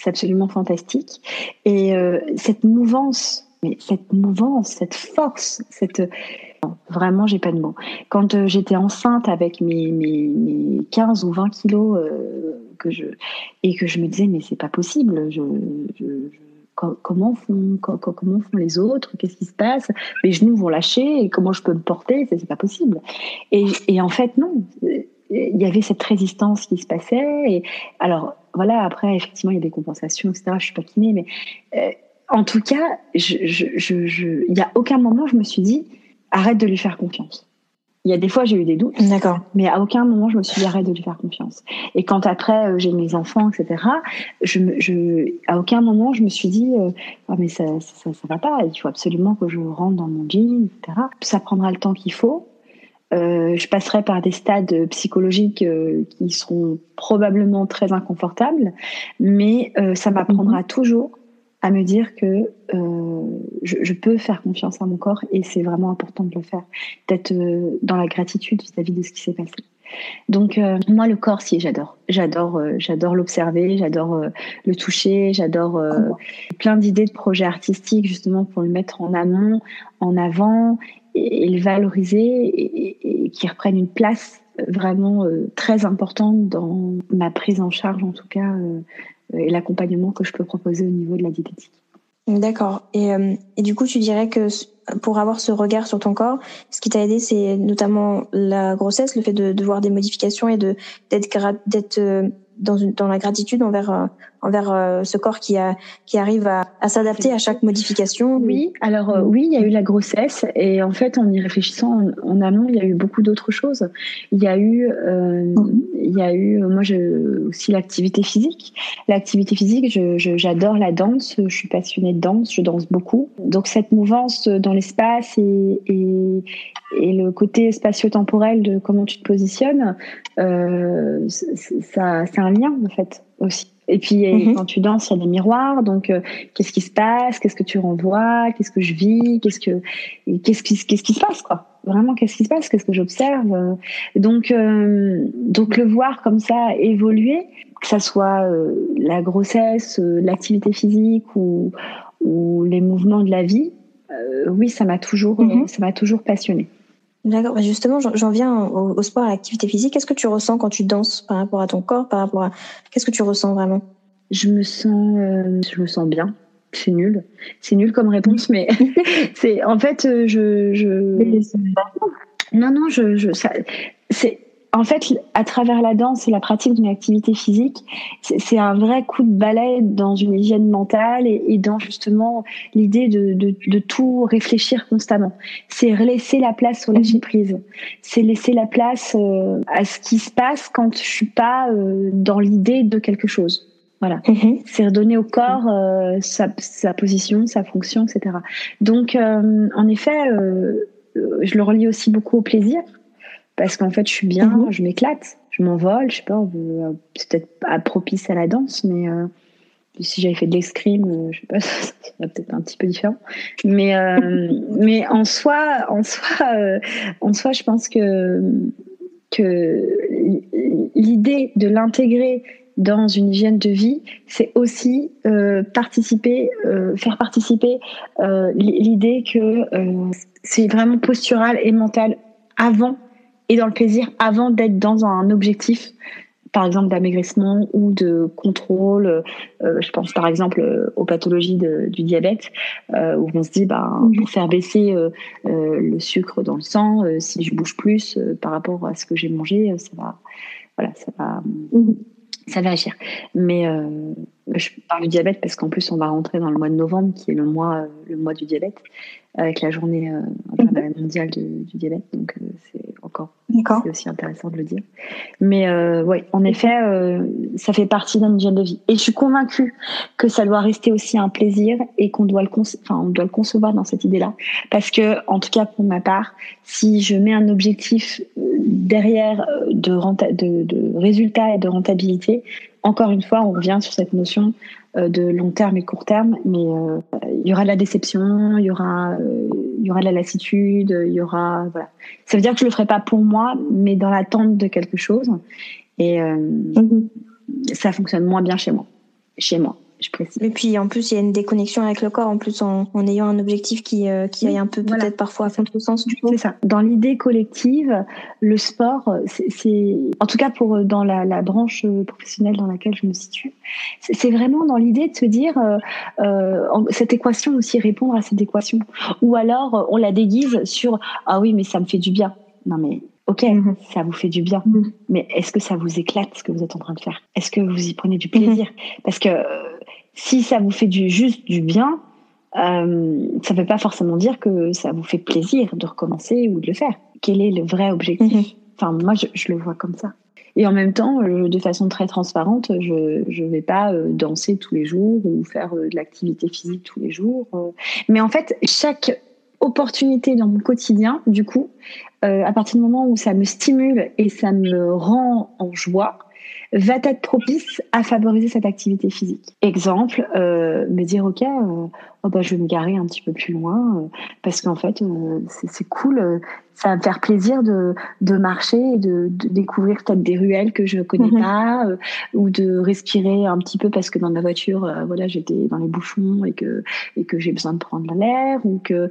absolument fantastique. Et euh, cette mouvance, mais cette mouvance, cette force, cette vraiment, j'ai pas de mots. Quand euh, j'étais enceinte avec mes, mes, mes, 15 ou 20 kilos euh, que je, et que je me disais, mais c'est pas possible, je, je comment font, comment font les autres, qu'est-ce qui se passe, mes genoux vont lâcher, et comment je peux me porter, c'est pas possible. Et, et, en fait, non, il y avait cette résistance qui se passait. Et alors, voilà, après, effectivement, il y a des compensations, etc. Je suis pas kiné, mais euh, en tout cas, je, je, je, il n'y a aucun moment je me suis dit, arrête de lui faire confiance. Il y a des fois, j'ai eu des doutes. D'accord. Mais à aucun moment, je me suis dit arrête de lui faire confiance. Et quand après, euh, j'ai mes enfants, etc., je, je, à aucun moment, je me suis dit, euh, ah, mais ça, ça, ça, va pas, il faut absolument que je rentre dans mon jean, etc. Ça prendra le temps qu'il faut. Euh, je passerai par des stades psychologiques euh, qui seront probablement très inconfortables, mais euh, ça m'apprendra mhm. toujours à me dire que euh, je, je, peux faire confiance à mon corps et c'est vraiment important de le faire, d'être euh, dans la gratitude vis-à-vis de ce qui s'est passé. Donc euh, moi le corps si j'adore, j'adore, euh, j'adore l'observer, j'adore euh, le toucher, j'adore plein d'idées de projets artistiques justement pour le mettre en amont, en avant et, le valoriser et, et, et qui reprenne une place vraiment très importante dans ma prise en charge en tout cas et l'accompagnement que je peux proposer au niveau de la diététique. D'accord. Et, euh, et, du coup, tu dirais que pour avoir ce regard sur ton corps, ce qui t'a aidé, c'est notamment la grossesse, le fait de, de voir des modifications et de d'être euh, dans, une, dans la gratitude envers euh, envers euh, ce corps qui a qui arrive à, à s'adapter à chaque modification. Oui, alors oui, il y a eu la grossesse et en fait, en y réfléchissant en, amont, il y a eu beaucoup d'autres choses. Il y a eu mhm. il y a eu moi je aussi l'activité physique. L'activité physique, je, j'adore la danse, je suis passionnée de danse, je danse beaucoup. Donc cette mouvance dans dans l'espace et, et, et, le côté spatio-temporel de comment tu te positionnes, euh, ça, c'est un lien en fait aussi. Et puis mhm. quand tu danses, il y a des miroirs. Donc euh, qu'est-ce qui se passe Qu'est-ce que tu renvoies Qu'est-ce que je vis Qu'est-ce que qu'est-ce qui qu'est-ce qui se passe quoi Vraiment, qu'est-ce qui se passe Qu'est-ce que j'observe Donc euh, donc le voir comme ça évoluer, que ça soit la grossesse, l'activité physique ou ou les mouvements de la vie, oui, ça m'a toujours mhm. ça m'a toujours passionné. D'accord. Bah, justement, j'en viens au, sport, à l'activité physique. Qu'est-ce que tu ressens quand tu danses par rapport à ton corps, par rapport à qu'est-ce que tu ressens vraiment? Je me sens, euh, je me sens bien. C'est nul. C'est nul comme réponse, mais (laughs) c'est en fait, euh, je, je... non, non, je, je c'est en fait, à travers la danse et la pratique d'une activité physique, c'est un vrai coup de balai dans une hygiène mentale et, dans justement l'idée de, de, de, tout réfléchir constamment. C'est laisser la place au lâcher mhm. prise. C'est laisser la place euh, à ce qui se passe quand je suis pas euh, dans l'idée de quelque chose. Voilà. Mhm. C'est redonner au corps euh, sa, sa, position, sa fonction, etc. Donc, en effet, je le relie aussi beaucoup au plaisir parce qu'en fait, je suis bien, mhm. je m'éclate, je m'envole, je sais pas, euh, c'est peut-être pas propice à la danse, mais euh, si j'avais fait de l'escrime, euh, je sais pas, (laughs) ça serait peut-être un petit peu différent. Mais, mais en soi, en soi, en soi, je pense que, que l'idée de l'intégrer dans une hygiène de vie, c'est aussi participer, faire participer l'idée que c'est vraiment postural et mental avant et dans le plaisir avant d'être dans un objectif par exemple d'amaigrissement ou de contrôle. Euh, je pense par exemple aux pathologies du diabète, euh, où on se dit, bah, mhm. pour faire baisser euh, le sucre dans le sang, si je bouge plus par rapport à ce que j'ai mangé, ça va, voilà, ça va, mhm. ça va agir. Mais je parle du diabète parce qu'en plus on va rentrer dans le mois de novembre, qui est le mois, le mois du diabète, avec la journée mondiale du diabète. Donc c'est aussi intéressant de le dire. Mais euh, en effet, euh, ça fait partie d'un hygiène de vie. Et je suis convaincue que ça doit rester aussi un plaisir et qu'on doit le, enfin, on doit le concevoir dans cette idée-là. Parce que, en tout cas pour ma part, si je mets un objectif euh, derrière de, de, de résultat et de rentabilité, encore une fois, on revient sur cette notion euh, de long terme et court terme, mais euh, il y aura de la déception, il y aura, euh, il y aura de la lassitude, il y aura voilà. Ça veut dire que je le ferai pas pour moi, mais dans l'attente de quelque chose. Et mm-hmm. ça fonctionne moins bien chez moi, chez moi je précise. Et puis en plus, il y a une déconnexion avec le corps, en plus en, en ayant un objectif qui, euh, qui aille un peu peut-être parfois à le sens. C'est ça. Dans l'idée collective, le sport, c'est en tout cas pour euh, dans la, la, branche euh, professionnelle dans laquelle je me situe, c'est vraiment dans l'idée de se dire euh, cette équation aussi répondre à cette équation. Ou alors on la déguise sur ah oui mais ça me fait du bien. Non mais Ok, ça vous fait du bien, mhm. mais est-ce que ça vous éclate ce que vous êtes en train de faire? Est-ce que vous y prenez du plaisir? Mhm. Parce que si ça vous fait du, juste du bien, euh, ça ne veut pas forcément dire que ça vous fait plaisir de recommencer ou de le faire. Quel est le vrai objectif? Mhm. Enfin, moi, je, je, le vois comme ça. Et en même temps, euh, de façon très transparente, je ne vais pas euh, danser tous les jours ou faire de l'activité physique tous les jours. Mais en fait, chaque opportunité dans mon quotidien, du coup, à partir du moment où ça me stimule et ça me rend en joie, va être propice à favoriser cette activité physique. Exemple, euh, me dire ok, euh, oh bah, je vais me garer un petit peu plus loin euh, parce qu'en fait euh, c'est cool, euh, ça va me faire plaisir de, de marcher et de, de découvrir peut-être des ruelles que je connais mhm. pas ou de respirer un petit peu parce que dans ma voiture voilà j'étais dans les bouchons et que et que j'ai besoin de prendre l'air ou que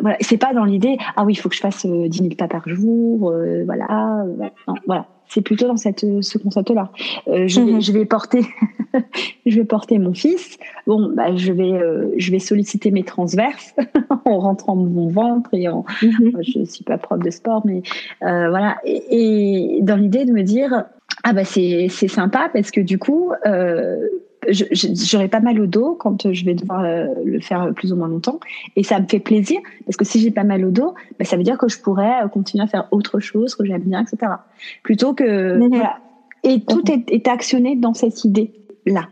voilà c'est pas dans l'idée ah oui il faut que je fasse 10 000 pas par jour voilà non, voilà c'est plutôt dans cette, ce concept-là. Euh, je, mhm. je, vais porter, (laughs) je vais porter mon fils. Bon, bah, je vais, euh, je vais solliciter mes transverses (laughs) en rentrant mon ventre et en, mhm. je suis pas prof de sport, mais euh, voilà. Et, et dans l'idée de me dire, ah bah c'est, c'est sympa parce que du coup, euh, j'aurai pas mal au dos quand je vais devoir euh, le faire plus ou moins longtemps. Et ça me fait plaisir parce que si j'ai pas mal au dos, bah, ça veut dire que je pourrais euh, continuer à faire autre chose que j'aime bien, etc. Plutôt que mhm. voilà. Et tout est, est, actionné dans cette idée là,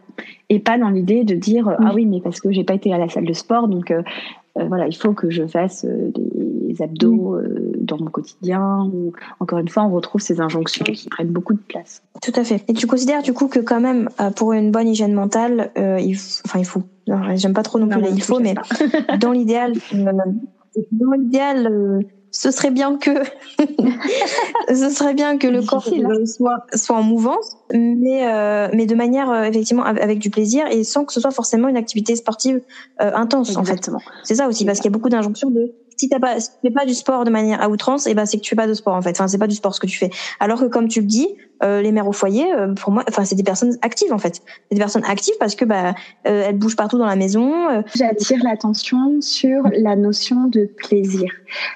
et pas dans l'idée de dire ah mhm. oui mais parce que j'ai pas été à la salle de sport donc voilà, il faut que je fasse des abdos mm. dans mon quotidien. Ou encore une fois, on retrouve ces injonctions qui prennent beaucoup de place. Tout à fait. Et tu considères du coup que quand même, pour une bonne hygiène mentale, il, enfin il faut. J'aime pas trop non plus les il faut, mais (laughs) dans l'idéal, dans l'idéal ce serait bien que (laughs) ce serait bien que le corps hein. soit soit en mouvance mais euh, mais de manière euh, effectivement avec du plaisir et sans que ce soit forcément une activité sportive euh, intense en fait c'est ça aussi parce qu'il y a beaucoup d'injonctions de si t'as pas, si fais pas du sport de manière à outrance, et eh ben c'est que tu fais pas de sport en fait. Enfin, c'est pas du sport ce que tu fais. Alors que comme tu le dis, euh, les mères au foyer, euh, pour moi, enfin c'est des personnes actives en fait. C'est des personnes actives parce que bah euh, elles bougent partout dans la maison. J'attire l'attention sur la notion de plaisir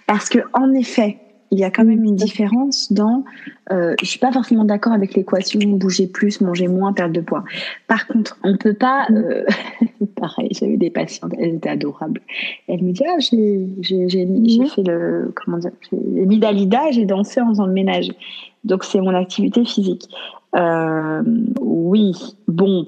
parce que en effet, il y a quand même une différence dans. Euh, je suis pas forcément d'accord avec l'équation bouger plus, manger moins, perdre de poids. Par contre, on peut pas. Euh, (laughs) pareil, j'avais des patientes, elles étaient adorables. Elles me disaient ah j'ai j'ai j'ai mhm. fait le comment dire j'ai mis Dalida, j'ai dansé en faisant le ménage. Donc c'est mon activité physique. Euh, oui, bon.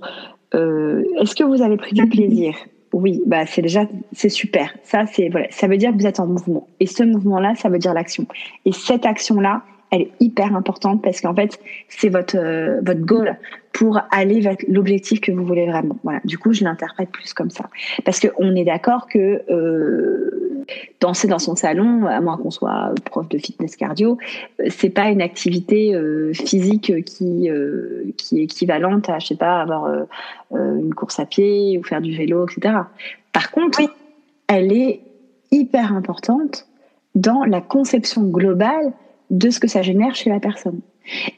Euh, est-ce que vous avez pris du plaisir? Oui, bah c'est déjà c'est super. Ça c'est voilà, ça veut dire que vous êtes en mouvement. Et ce mouvement-là, ça veut dire l'action. Et cette action-là, elle est hyper importante parce qu'en fait, c'est votre euh, votre goal pour aller vers l'objectif que vous voulez vraiment. Voilà. Du coup, je l'interprète plus comme ça parce que on est d'accord que euh, danser dans son salon, à moins qu'on soit prof de fitness cardio, euh, c'est pas une activité euh, physique qui qui est équivalente à je sais pas avoir une course à pied ou faire du vélo, etc. Par contre, elle est hyper importante dans la conception globale de ce que ça génère chez la personne.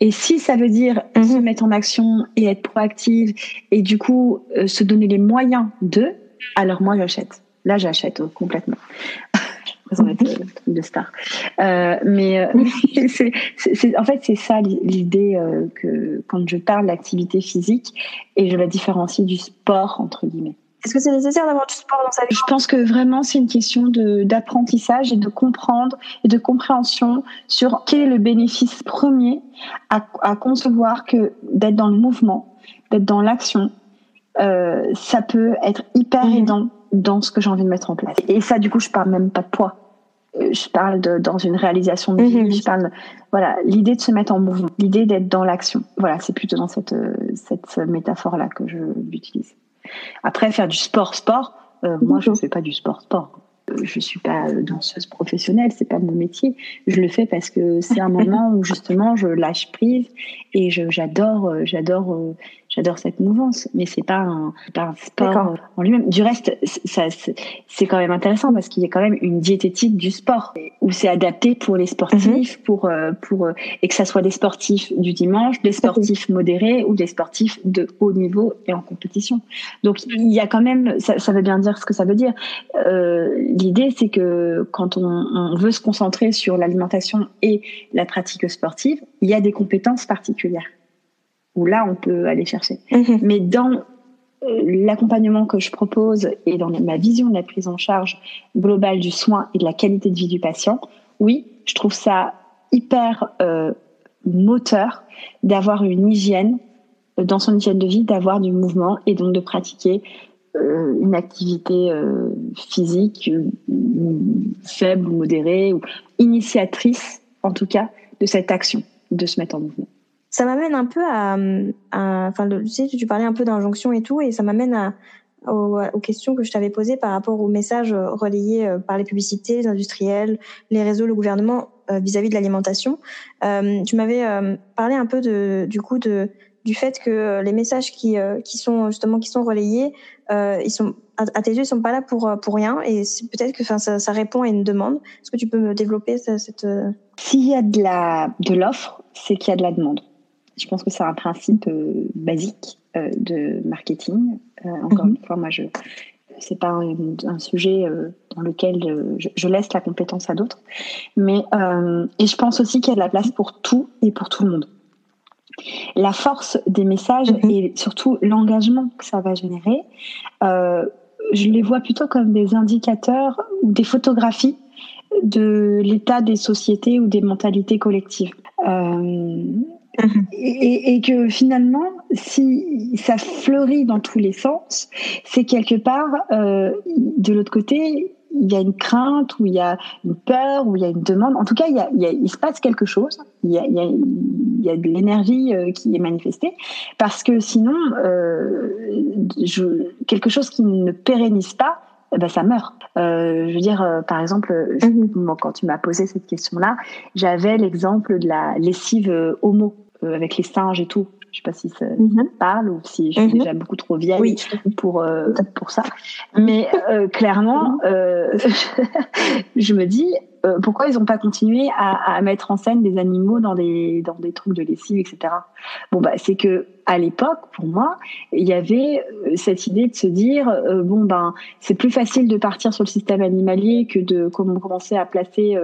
Et si ça veut dire mhm. se mettre en action et être proactive et du coup euh, se donner les moyens de, alors moi j'achète. Là j'achète euh, complètement. (laughs) de star. Euh, mais (laughs) c'est, en fait c'est ça l'idée que quand je parle d'activité physique et je la différencie du sport entre guillemets. Est-ce que c'est nécessaire d'avoir du sport dans sa vie? Je pense que vraiment c'est une question d'apprentissage et de comprendre et de compréhension sur quel est le bénéfice premier à, à concevoir que d'être dans le mouvement, d'être dans l'action, euh, ça peut être hyper mhm. aidant dans ce que j'ai envie de mettre en place. Et ça, du coup, je parle même pas de poids. Euh, je parle de dans une réalisation de vie. Mhm. Je parle, voilà, l'idée de se mettre en mouvement, l'idée d'être dans l'action. Voilà, c'est plutôt dans cette euh, cette métaphore là que je l'utilise. Après, faire du sport, sport, euh, moi, je ne fais pas du sport, sport. Euh, je suis pas danseuse professionnelle, c'est pas mon métier. Je le fais parce que c'est un (laughs) moment où justement je lâche prise et j'adore, euh, j'adore j'adore cette mouvance, mais c'est pas un, pas un sport en lui-même. Du reste, ça, c'est quand même intéressant parce qu'il y a quand même une diététique du sport où c'est adapté pour les sportifs, mhm. pour, euh, pour, euh, et que ça soit des sportifs du dimanche, des sportifs modérés ou des sportifs de haut niveau et en compétition. Donc, il y a quand même, ça, ça veut bien dire ce que ça veut dire. Euh, L'idée, c'est que quand on, on veut se concentrer sur l'alimentation et la pratique sportive, il y a des compétences particulières où là, on peut aller chercher. Mhm. Mais dans euh, l'accompagnement que je propose et dans ma vision de la prise en charge globale du soin et de la qualité de vie du patient, oui, je trouve ça hyper euh, moteur d'avoir une hygiène euh, dans son hygiène de vie, d'avoir du mouvement et donc de pratiquer une activité physique faible ou modérée ou initiatrice en tout cas de cette action de se mettre en mouvement ça m'amène un peu à, enfin, tu sais, tu parlais un peu d'injonction et tout, et ça m'amène à, aux, questions que je t'avais posées par rapport aux messages relayés euh, par les publicités, les industriels, les réseaux, le gouvernement euh, vis-à-vis de l'alimentation. Euh, tu m'avais parlé un peu de, du coup de du fait que les messages qui qui sont justement qui sont relayés, ils sont à, tes yeux, ils sont pas là pour pour rien, et peut-être que enfin ça, ça, répond à une demande. Est-ce que tu peux me développer cette S'il y a de la de l'offre, c'est qu'il y a de la demande. Je pense que c'est un principe euh, basique euh, de marketing. Euh, encore mhm. une fois, moi, je c'est pas un, sujet dans lequel je, laisse la compétence à d'autres. Mais et je pense aussi qu'il y a de la place pour tout et pour tout le monde. La force des messages mhm. et surtout l'engagement que ça va générer, je les vois plutôt comme des indicateurs ou des photographies de l'état des sociétés ou des mentalités collectives. Euh, Mhm. Et, que finalement, si ça fleurit dans tous les sens, c'est quelque part, euh, de l'autre côté, il y a une crainte, ou il y a une peur, ou il y a une demande. En tout cas, il, y a, il, y a, il se passe quelque chose. Il y a, il y de l'énergie euh, qui est manifestée. Parce que sinon, euh, je, quelque chose qui ne pérennise pas, eh ben, ça meurt. Euh, je veux dire, euh, par exemple, mhm. quand tu m'as posé cette question-là, j'avais l'exemple de la lessive homo avec les singes et tout. Je sais pas si ça mhm. parle ou si je suis mhm. déjà beaucoup trop vieille pour euh, pour ça. Mais euh, clairement, euh, (laughs) je me dis euh, pourquoi ils n'ont pas continué à, à, mettre en scène des animaux dans des dans des trucs de lessive, etc. Bon bah c'est que à l'époque, pour moi, il y avait euh, cette idée de se dire euh, bon ben c'est plus facile de partir sur le système animalier que de commencer à placer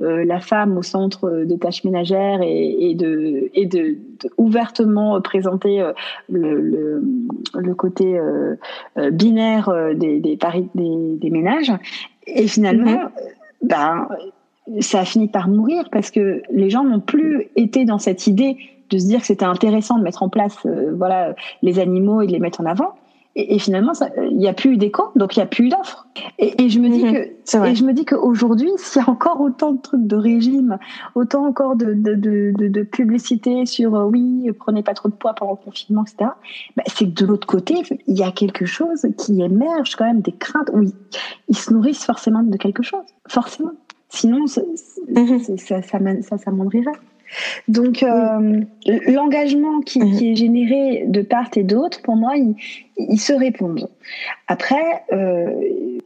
la femme au centre des tâches ménagères et, et de et de, ouvertement présenter le, le, le côté binaire des des, des, des ménages. Et finalement, mm-hmm ben, ça a fini par mourir parce que les gens n'ont plus été dans cette idée de se dire que c'était intéressant de mettre en place euh, voilà les animaux et de les mettre en avant. Et, finalement, il n'y a plus eu d'écho, donc il n'y a plus eu d'offres. Et, je me dis mhm. que, et je me dis qu'aujourd'hui, (laughs) s'il y a encore autant de trucs de régime, autant encore de, de, de, de, publicité sur euh, oui, prenez pas trop de poids pendant le confinement, etc. Bah, c'est que de l'autre côté, il y a quelque chose qui émerge quand même des craintes. Oui, ils se nourrissent forcément de quelque chose, forcément. Sinon, ça, mhm. ça, ça, ça, ça donc, euh, l'engagement qui, mhm. qui, est généré de part et d'autre, pour moi, ils, se répondent. Après, euh,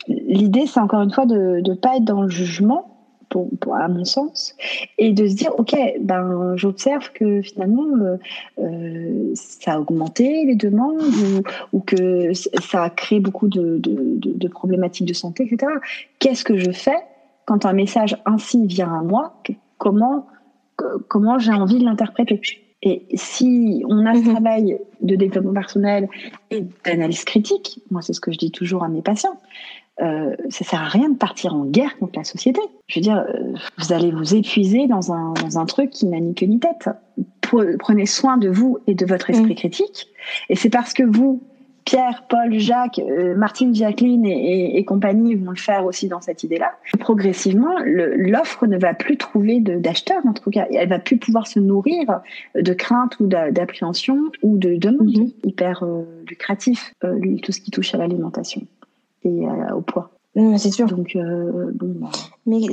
l'idée, c'est encore une fois de ne pas être dans le jugement, pour, à mon sens, et de se dire, OK, ben, j'observe que finalement, euh, euh ça a augmenté les demandes ou, ou, que ça a créé beaucoup de, de, de, de problématiques de santé, etc. Qu'est-ce que je fais quand un message ainsi vient à moi? Comment comment j'ai envie de l'interpréter. Et si on a ce mhm. travail de développement personnel et d'analyse critique, moi c'est ce que je dis toujours à mes patients, euh, ça sert à rien de partir en guerre contre la société. Je veux dire, euh, vous allez vous épuiser dans un, dans un truc qui n'a ni queue ni tête. Prenez soin de vous et de votre esprit mhm. critique. Et c'est parce que vous, Pierre, Paul, Jacques, euh, Martine, Jacqueline et, compagnie vont le faire aussi dans cette idée-là. Progressivement, l'offre ne va plus trouver d'acheteurs, en tout cas. Elle va plus pouvoir se nourrir de craintes ou d'appréhension ou de demandes mhm. hyper euh, lucratifs, euh, tout ce qui touche à l'alimentation et au poids. C'est sûr. Donc, bah. Mais je,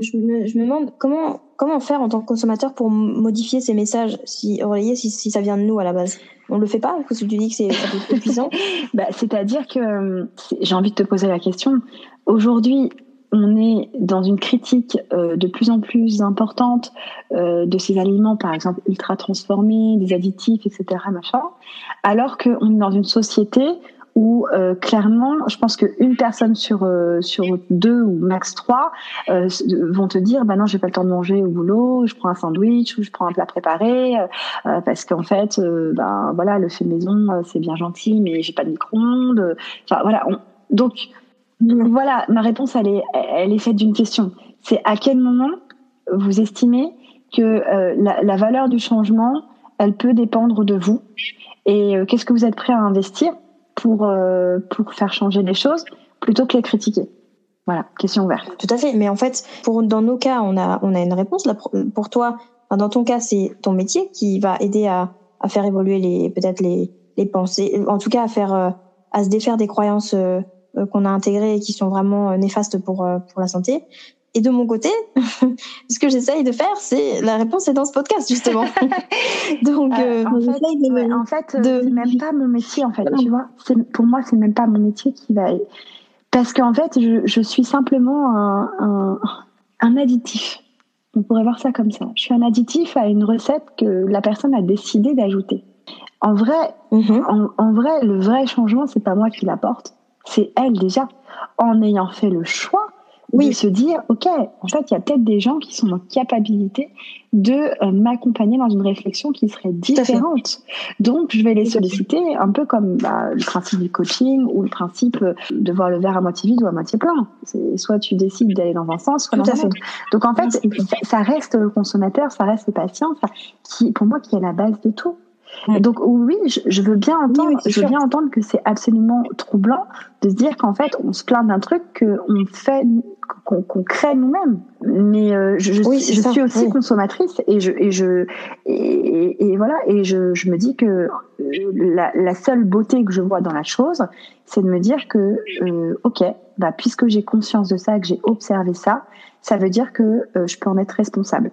je, me, je, me, demande comment, comment faire en tant que consommateur pour modifier ces messages, si relayer si, si ça vient de nous à la base on le fait pas parce que tu dis que c'est puissant (laughs) bah, C'est-à-dire que j'ai envie de te poser la question. Aujourd'hui, on est dans une critique euh, de plus en plus importante euh, de ces aliments, par exemple ultra transformés, des additifs, etc., machin, alors qu'on est dans une société où euh, clairement, je pense qu'une personne sur euh, sur deux ou max trois euh, vont te dire, bah non, j'ai pas le temps de manger au boulot, je prends un sandwich ou je prends un plat préparé parce qu'en fait, ben voilà, le fait maison, c'est bien gentil, mais j'ai pas de micro-ondes. Enfin voilà, donc voilà, ma réponse elle est elle est faite d'une question. C'est à quel moment vous estimez que la, la valeur du changement, elle peut dépendre de vous? Et qu'est-ce que vous êtes prêt à investir? Pour, euh, pour faire changer les choses plutôt que les critiquer. Voilà, question ouverte. Tout à fait. Mais en fait, pour, dans nos cas, on a, on a une réponse. Là, pour toi, dans ton cas, c'est ton métier qui va aider à, à faire évoluer les, peut-être les, les pensées, en tout cas à faire, euh, à se défaire des croyances euh, qu'on a intégrées et qui sont vraiment néfastes pour, pour la santé. Et de mon côté, (laughs) ce que j'essaye de faire, c'est la réponse est dans ce podcast justement. (laughs) Donc, euh, en, fait, de, en fait, de... c'est même pas mon métier en fait. Tu vois, pour moi, c'est même pas mon métier qui va. Parce qu'en fait, je, je, suis simplement un, un, un, additif. On pourrait voir ça comme ça. Je suis un additif à une recette que la personne a décidé d'ajouter. En vrai, en, en, vrai, le vrai changement, c'est pas moi qui l'apporte, c'est elle déjà. En ayant fait le choix oui. de se dire, OK, en fait, il y a peut-être des gens qui sont en capacité de euh, m'accompagner dans une réflexion qui serait différente. Donc, je vais les solliciter un peu comme bah, le principe du coaching ou le principe de voir le verre à moitié vide ou à moitié plein. C'est soit tu décides d'aller dans un sens, soit dans un autre. Donc, en fait, ça reste le consommateur, ça reste le patient, qui, pour moi, qui est la base de tout. Donc oui, je, veux bien entendre, je veux bien entendre que c'est absolument troublant de se dire qu'en fait on se plaint d'un truc qu'on fait, qu'on crée nous-mêmes. Mais euh, je, je, je suis aussi consommatrice et je et je et, et voilà et je, je me dis que euh, la, la, seule beauté que je vois dans la chose, c'est de me dire que euh, ok, bah puisque j'ai conscience de ça, que j'ai observé ça, ça veut dire que je peux en être responsable.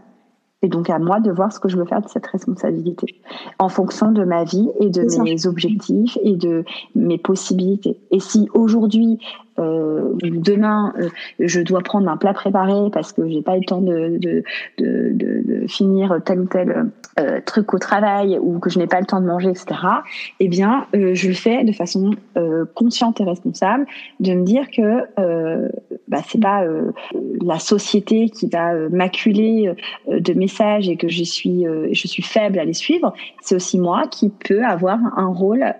Et donc à moi de voir ce que je veux faire de cette responsabilité en fonction de ma vie et de mes objectifs et de mes possibilités. Et si aujourd'hui euh, demain, euh, je dois prendre un plat préparé parce que j'ai pas eu le temps de, de, de, de, finir tel ou tel euh, truc au travail ou que je n'ai pas le temps de manger, etc. Eh bien, euh, je le fais de façon euh, consciente et responsable, de me dire que bah, c'est pas la société qui va m'acculer de messages et que je suis je suis faible à les suivre. C'est aussi moi qui peux avoir un rôle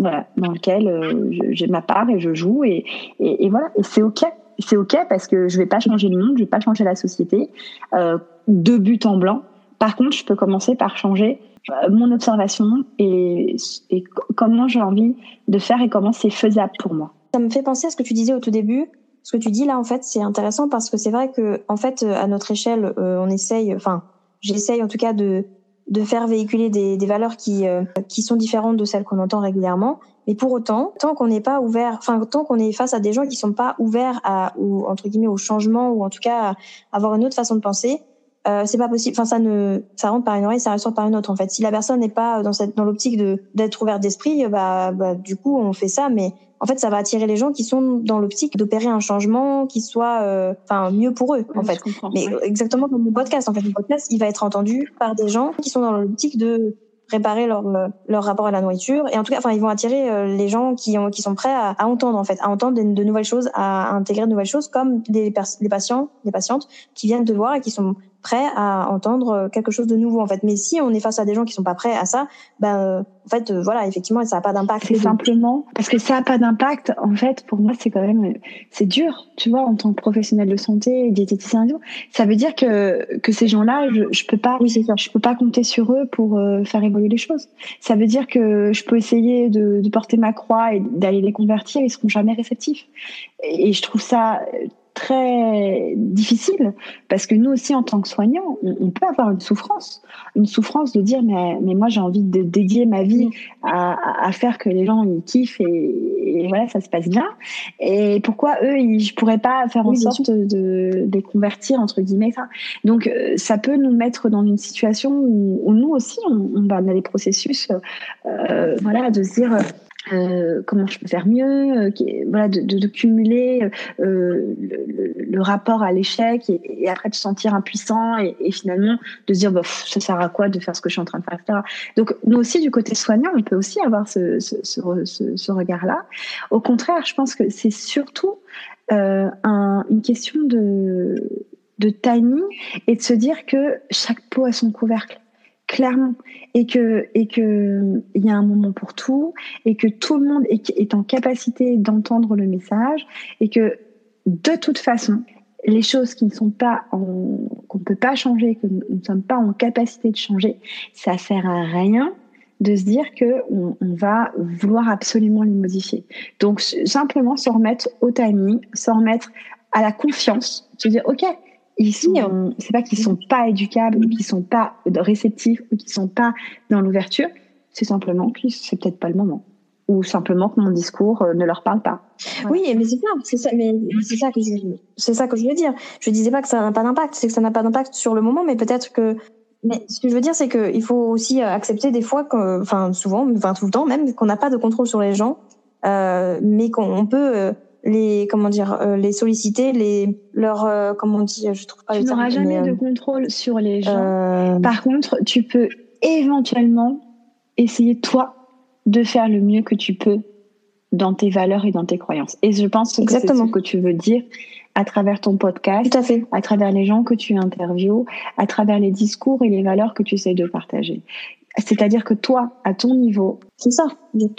voilà, dans lequel euh, j'ai ma part et je joue et, et, voilà, c'est ok, c'est ok parce que je vais pas changer le monde, je vais pas changer la société euh, de but en blanc. Par contre, je peux commencer par changer euh, mon observation et, et comment j'ai envie de faire et comment c'est faisable pour moi. Ça me fait penser à ce que tu disais au tout début. Ce que tu dis là, en fait, c'est intéressant parce que c'est vrai que, en fait, à notre échelle, on essaye, enfin, j'essaye en tout cas de de faire véhiculer des, des valeurs qui, euh, qui sont différentes de celles qu'on entend régulièrement. Mais pour autant, tant qu'on n'est pas ouvert, enfin tant qu'on est face à des gens qui sont pas ouverts à ou entre guillemets au changement ou en tout cas à avoir une autre façon de penser, euh, c'est pas possible. Enfin, ça ne, ça rentre par une oreille, ça ressort par une autre. En fait, si la personne n'est pas dans cette, dans l'optique de d'être ouverte d'esprit, bah, bah, du coup, on fait ça. Mais en fait, ça va attirer les gens qui sont dans l'optique d'opérer un changement qui soit, euh, enfin, mieux pour eux. En fait, mais exactement comme le podcast. En fait, le podcast, il va être entendu par des gens qui sont dans l'optique de préparer leur leur rapport à la nourriture et en tout cas enfin ils vont attirer euh, les gens qui ont qui sont prêts à, à entendre en fait à entendre de, de, nouvelles choses à intégrer de nouvelles choses comme des, des patients des patientes qui viennent te voir et qui sont prêts à entendre quelque chose de nouveau en fait. Mais si on est face à des gens qui sont pas prêts à ça, ben euh, en fait euh, voilà effectivement ça a pas d'impact. C'est simplement parce que ça a pas d'impact. En fait pour moi c'est quand même c'est dur tu vois en tant que professionnel de santé diététicien ça veut dire que que ces gens-là je, je peux pas oui, je peux pas compter sur eux pour euh, faire évoluer les choses. Ça veut dire que je peux essayer de, de porter ma croix et d'aller les convertir ils seront jamais réceptifs. Et je trouve ça très difficile parce que nous aussi en tant que soignants on, peut avoir une souffrance. Une souffrance de dire mais, mais moi j'ai envie de dédier ma vie à, à, faire que les gens ils kiffent et, voilà ça se passe bien. Et pourquoi eux ils, je pourrais pas faire en sorte de, de, les convertir entre guillemets ça. Donc euh, ça peut nous mettre dans une situation où, nous aussi on, on, a des processus euh, voilà de se dire euh, comment je peux faire mieux, euh, voilà, de, de, de cumuler euh, le, le, rapport à l'échec et, et, après de se sentir impuissant et, et finalement de se dire bah, ça sert à quoi de faire ce que je suis en train de faire, etc. Donc nous aussi du côté soignant, on peut aussi avoir ce, ce, ce, ce regard-là. Au contraire, je pense que c'est surtout euh, un, une question de, de timing et de se dire que chaque peau a son couvercle clairement. Et que et que il y a un moment pour tout et que tout le monde est, en capacité d'entendre le message et que de toute façon les choses qui ne sont pas qu'on ne peut pas changer que nous ne sommes pas en capacité de changer ça sert à rien de se dire que on, on va vouloir absolument les modifier. Donc simplement se remettre au timing se remettre à la confiance se dire ok ils sont, c'est pas qu'ils sont pas éducables ou qu'ils sont pas réceptifs ou qu'ils sont pas dans l'ouverture, c'est simplement que c'est peut-être pas le moment. Ou simplement que mon discours euh, ne leur parle pas. Oui, mais c'est ça, c'est ça, mais c'est ça que je, c'est ça que je veux dire. Je disais pas que ça n'a pas d'impact, c'est que ça n'a pas d'impact sur le moment, mais peut-être que, mais ce que je veux dire, c'est qu'il faut aussi accepter des fois, que, enfin souvent, enfin tout le temps même, qu'on n'a pas de contrôle sur les gens, euh, mais qu'on peut euh, les comment dire euh, les solliciter les leur euh, comment on dit je trouve pas tu n'auras jamais de euh, contrôle sur les gens par contre tu peux éventuellement essayer toi de faire le mieux que tu peux dans tes valeurs et dans tes croyances et je pense que c'est ce que tu veux dire à travers ton podcast, Tout à, fait. à travers les gens que tu interviews, à travers les discours et les valeurs que tu essayes de partager. C'est-à-dire que toi, à ton niveau, c'est ça.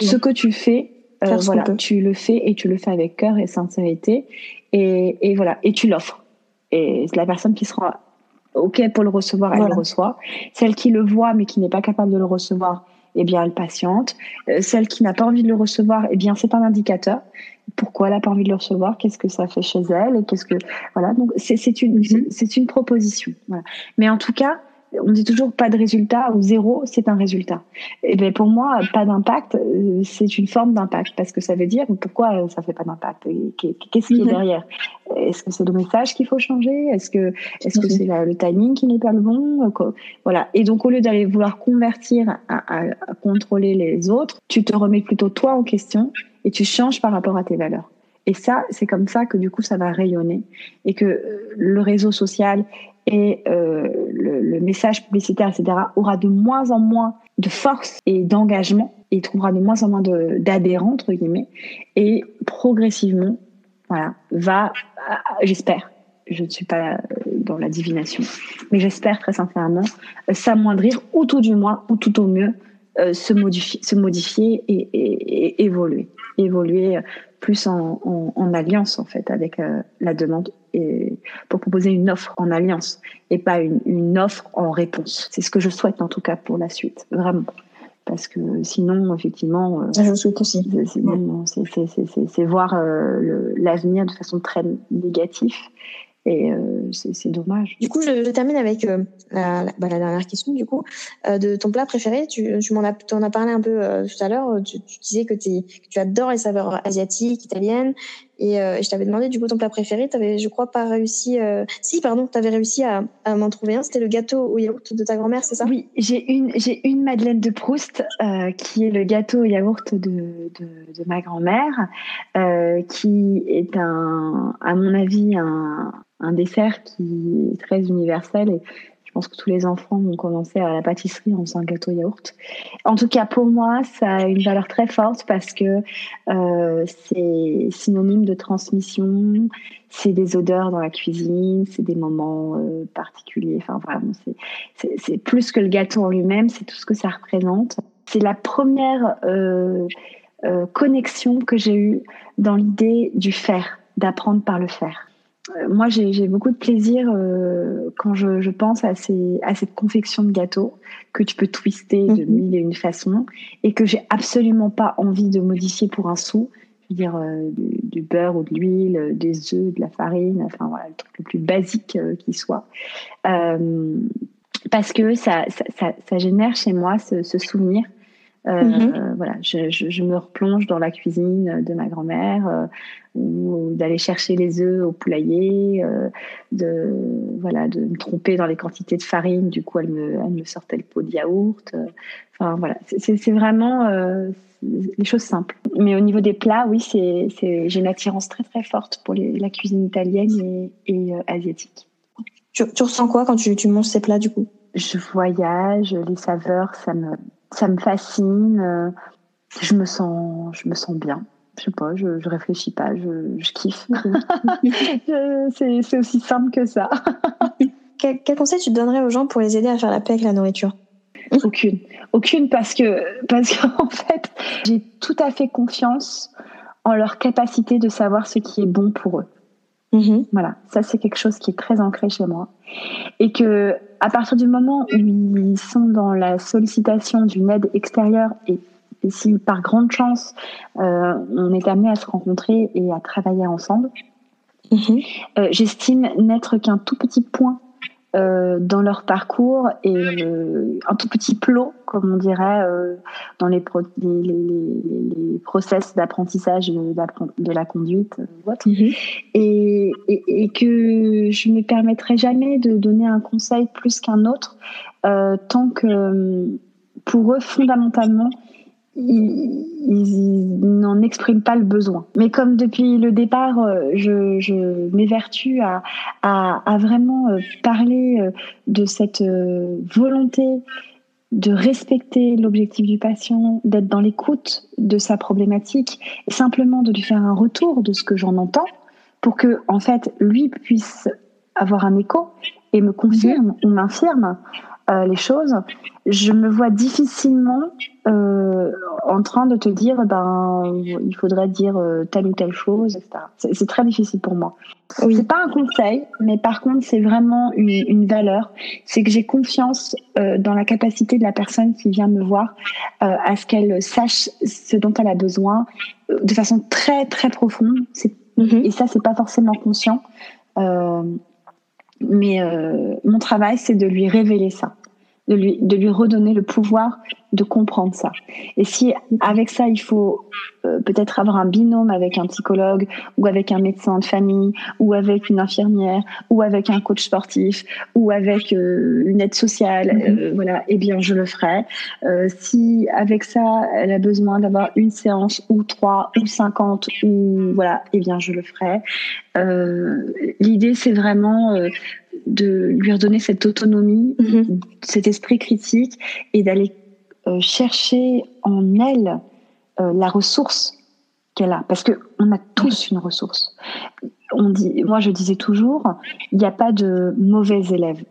Ce que tu fais, euh, voilà, tu le fais et tu le fais avec cœur et sincérité et, et voilà et tu l'offres et la personne qui sera ok pour le recevoir elle le reçoit celle qui le voit mais qui n'est pas capable de le recevoir eh bien, elle patiente. Euh, celle qui n'a pas envie de le recevoir, eh bien, c'est un indicateur. Pourquoi elle n'a pas envie de le recevoir? Qu'est-ce que ça fait chez elle? Et qu'est-ce que voilà Donc, c'est une, mm-hmm. c'est une proposition. Voilà. Mais en tout cas, on dit toujours pas de résultat ou zéro, c'est un résultat. Et bien pour moi, pas d'impact, euh, c'est une forme d'impact parce que ça veut dire pourquoi ça fait pas d'impact. Qu'est-ce qui est mhm. derrière? Est-ce que c'est le message qu'il faut changer? Est-ce que est-ce que c'est le timing qui n'est pas le bon? Voilà. Et donc au lieu d'aller vouloir convertir à, contrôler les autres, tu te remets plutôt toi en question et tu changes par rapport à tes valeurs. Et ça, c'est comme ça que du coup, ça va rayonner et que euh, le réseau social et euh, le, message publicitaire, etc., aura de moins en moins de force et d'engagement et trouvera de moins en moins d'adhérents, entre guillemets, et progressivement, voilà, va, j'espère, je ne suis pas dans la divination, mais j'espère très sincèrement s'amoindrir, ou tout du moins, ou tout au mieux, euh, se, modifier, se modifier et, et évoluer. Évoluer plus en, en, en, alliance, en fait, avec euh, la demande et pour proposer une offre en alliance et pas une, une offre en réponse. C'est ce que je souhaite en tout cas pour la suite, vraiment. Parce que sinon, effectivement, euh, je souhaite aussi. C'est voir euh, l'avenir de façon très négative et euh, c'est dommage. Du coup, je, je termine avec euh, la, bah, la, dernière question, du coup, euh, de ton plat préféré. Tu, tu m'en as, en as parlé un peu euh, tout à l'heure. Tu, tu, disais que, es, que tu adores les saveurs asiatiques, italiennes. Et, euh, et je t'avais demandé, du coup, ton plat préféré. Tu avais, je crois, pas réussi. Si, pardon, tu avais réussi à, m'en trouver un. C'était le gâteau au yaourt de ta grand-mère, c'est ça? Oui, j'ai une, j'ai une Madeleine de Proust qui est le gâteau au yaourt de, de, ma grand-mère, qui est un, à mon avis, un un dessert qui est très universel je pense que tous les enfants ont commencé à la pâtisserie en faisant un gâteau yaourt. En tout cas, pour moi, ça a une valeur très forte parce que euh, c'est synonyme de transmission, c'est des odeurs dans la cuisine, c'est des moments euh, particuliers. Enfin, vraiment, c'est plus que le gâteau en lui-même, c'est tout ce que ça représente. C'est la première euh, connexion que j'ai eue dans l'idée du faire, d'apprendre par le faire. Euh, moi, j'ai beaucoup de plaisir euh, quand je, je, pense à, ces, à cette confection de gâteaux que tu peux twister de mhm. mille et une façons et que j'ai absolument pas envie de modifier pour un sou. Je veux dire, euh, du, du, beurre ou de l'huile, des œufs, de la farine, enfin voilà, le truc le plus basique qui soit. parce que ça, ça, ça, ça, génère chez moi ce, ce souvenir euh, mhm. Voilà, je, je, je, me replonge dans la cuisine de ma grand-mère, euh, ou d'aller chercher les œufs au poulailler, euh, de voilà, de me tromper dans les quantités de farine. Du coup, elle me, elle me sortait le pot de yaourt. Enfin voilà, c'est vraiment les choses simples. Mais au niveau des plats, oui, c'est j'ai une attirance très très forte pour les, la cuisine italienne et, et asiatique. Tu, tu, ressens quoi quand tu, tu manges ces plats du coup? Je voyage, les saveurs, ça me ça me fascine. Euh, je me sens, je me sens bien. Je sais pas, je, je réfléchis pas, je, je kiffe. (laughs) c'est aussi simple que ça. (laughs) quel, quel, conseil tu donnerais aux gens pour les aider à faire la paix avec la nourriture? Aucune, aucune parce que parce qu'en (laughs) fait, j'ai tout à fait confiance en leur capacité de savoir ce qui est bon pour eux. Mm-hmm. Voilà, ça c'est quelque chose qui est très ancré chez moi. Et que à partir du moment où ils sont dans la sollicitation d'une aide extérieure et, si par grande chance euh, on est amené à se rencontrer et à travailler ensemble, mm-hmm. euh, j'estime n'être qu'un tout petit point euh, dans leur parcours et euh, un tout petit plot, comme on dirait, euh, dans les, pro les, les, les, process d'apprentissage de, de, la conduite euh, mm-hmm. et, et, et, que je ne me permettrai jamais de donner un conseil plus qu'un autre euh, tant que pour eux, fondamentalement, ils, n'en expriment pas le besoin. Mais comme depuis le départ, euh, je, je m'évertue à, à, à, vraiment euh, parler euh, de cette volonté de respecter l'objectif du patient, d'être dans l'écoute de sa problématique, et simplement de lui faire un retour de ce que j'en entends, pour que en fait lui puisse avoir un écho et me confirme ou m'infirme euh, les choses, je me vois difficilement euh, en train de te dire ben il faudrait dire euh, telle ou telle chose, etc. C'est très difficile pour moi. Oui. C'est pas un conseil, mais par contre c'est vraiment une, une valeur. C'est que j'ai confiance dans la capacité de la personne qui vient me voir à ce qu'elle sache ce dont elle a besoin de façon très très profonde. Mm-hmm. Et ça c'est pas forcément conscient. Mais mon travail c'est de lui révéler ça de lui, de lui redonner le pouvoir de comprendre ça. Et si avec ça, il faut euh, peut-être avoir un binôme avec un psychologue ou avec un médecin de famille ou avec une infirmière ou avec un coach sportif ou avec euh, une aide sociale, mm-hmm. euh, voilà, eh bien je le ferai. si avec ça, elle a besoin d'avoir une séance ou trois ou cinquante ou voilà, eh bien je le ferai. L'idée, c'est vraiment de lui redonner cette autonomie, mm-hmm. cet esprit critique et d'aller euh, chercher en elle euh, la ressource qu'elle a, parce que on a tous une ressource. On dit, moi je disais toujours, il n'y a pas de mauvais élèves.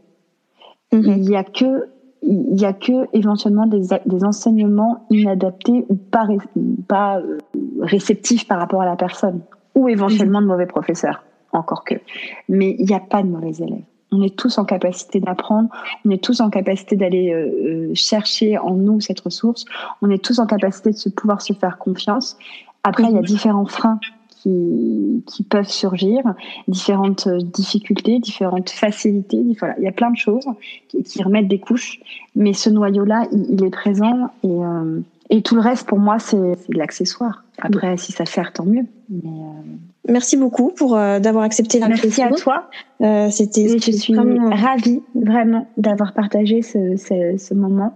Mm-hmm. Il n'y a que il y a que éventuellement des, des enseignements inadaptés ou pas, pas euh, réceptifs par rapport à la personne, ou éventuellement de mauvais professeurs, encore que. Mais il n'y a pas de mauvais élèves on est tous en capacité d'apprendre, on est tous en capacité d'aller euh, euh, chercher en nous cette ressource, on est tous en capacité de se, pouvoir se faire confiance. Après, il y a différents freins qui, qui peuvent surgir, différentes euh, difficultés, différentes facilités. Voilà, il y a plein de choses qui, qui remettent des couches, mais ce noyau-là, il, est présent et, euh, et tout le reste, pour moi, c'est de l'accessoire. Après, si ça sert, tant mieux. Mais, Merci beaucoup pour euh, d'avoir accepté l'invitation. Merci à toi. Euh, C'était. Je suis ravie vraiment d'avoir partagé ce, ce, ce moment.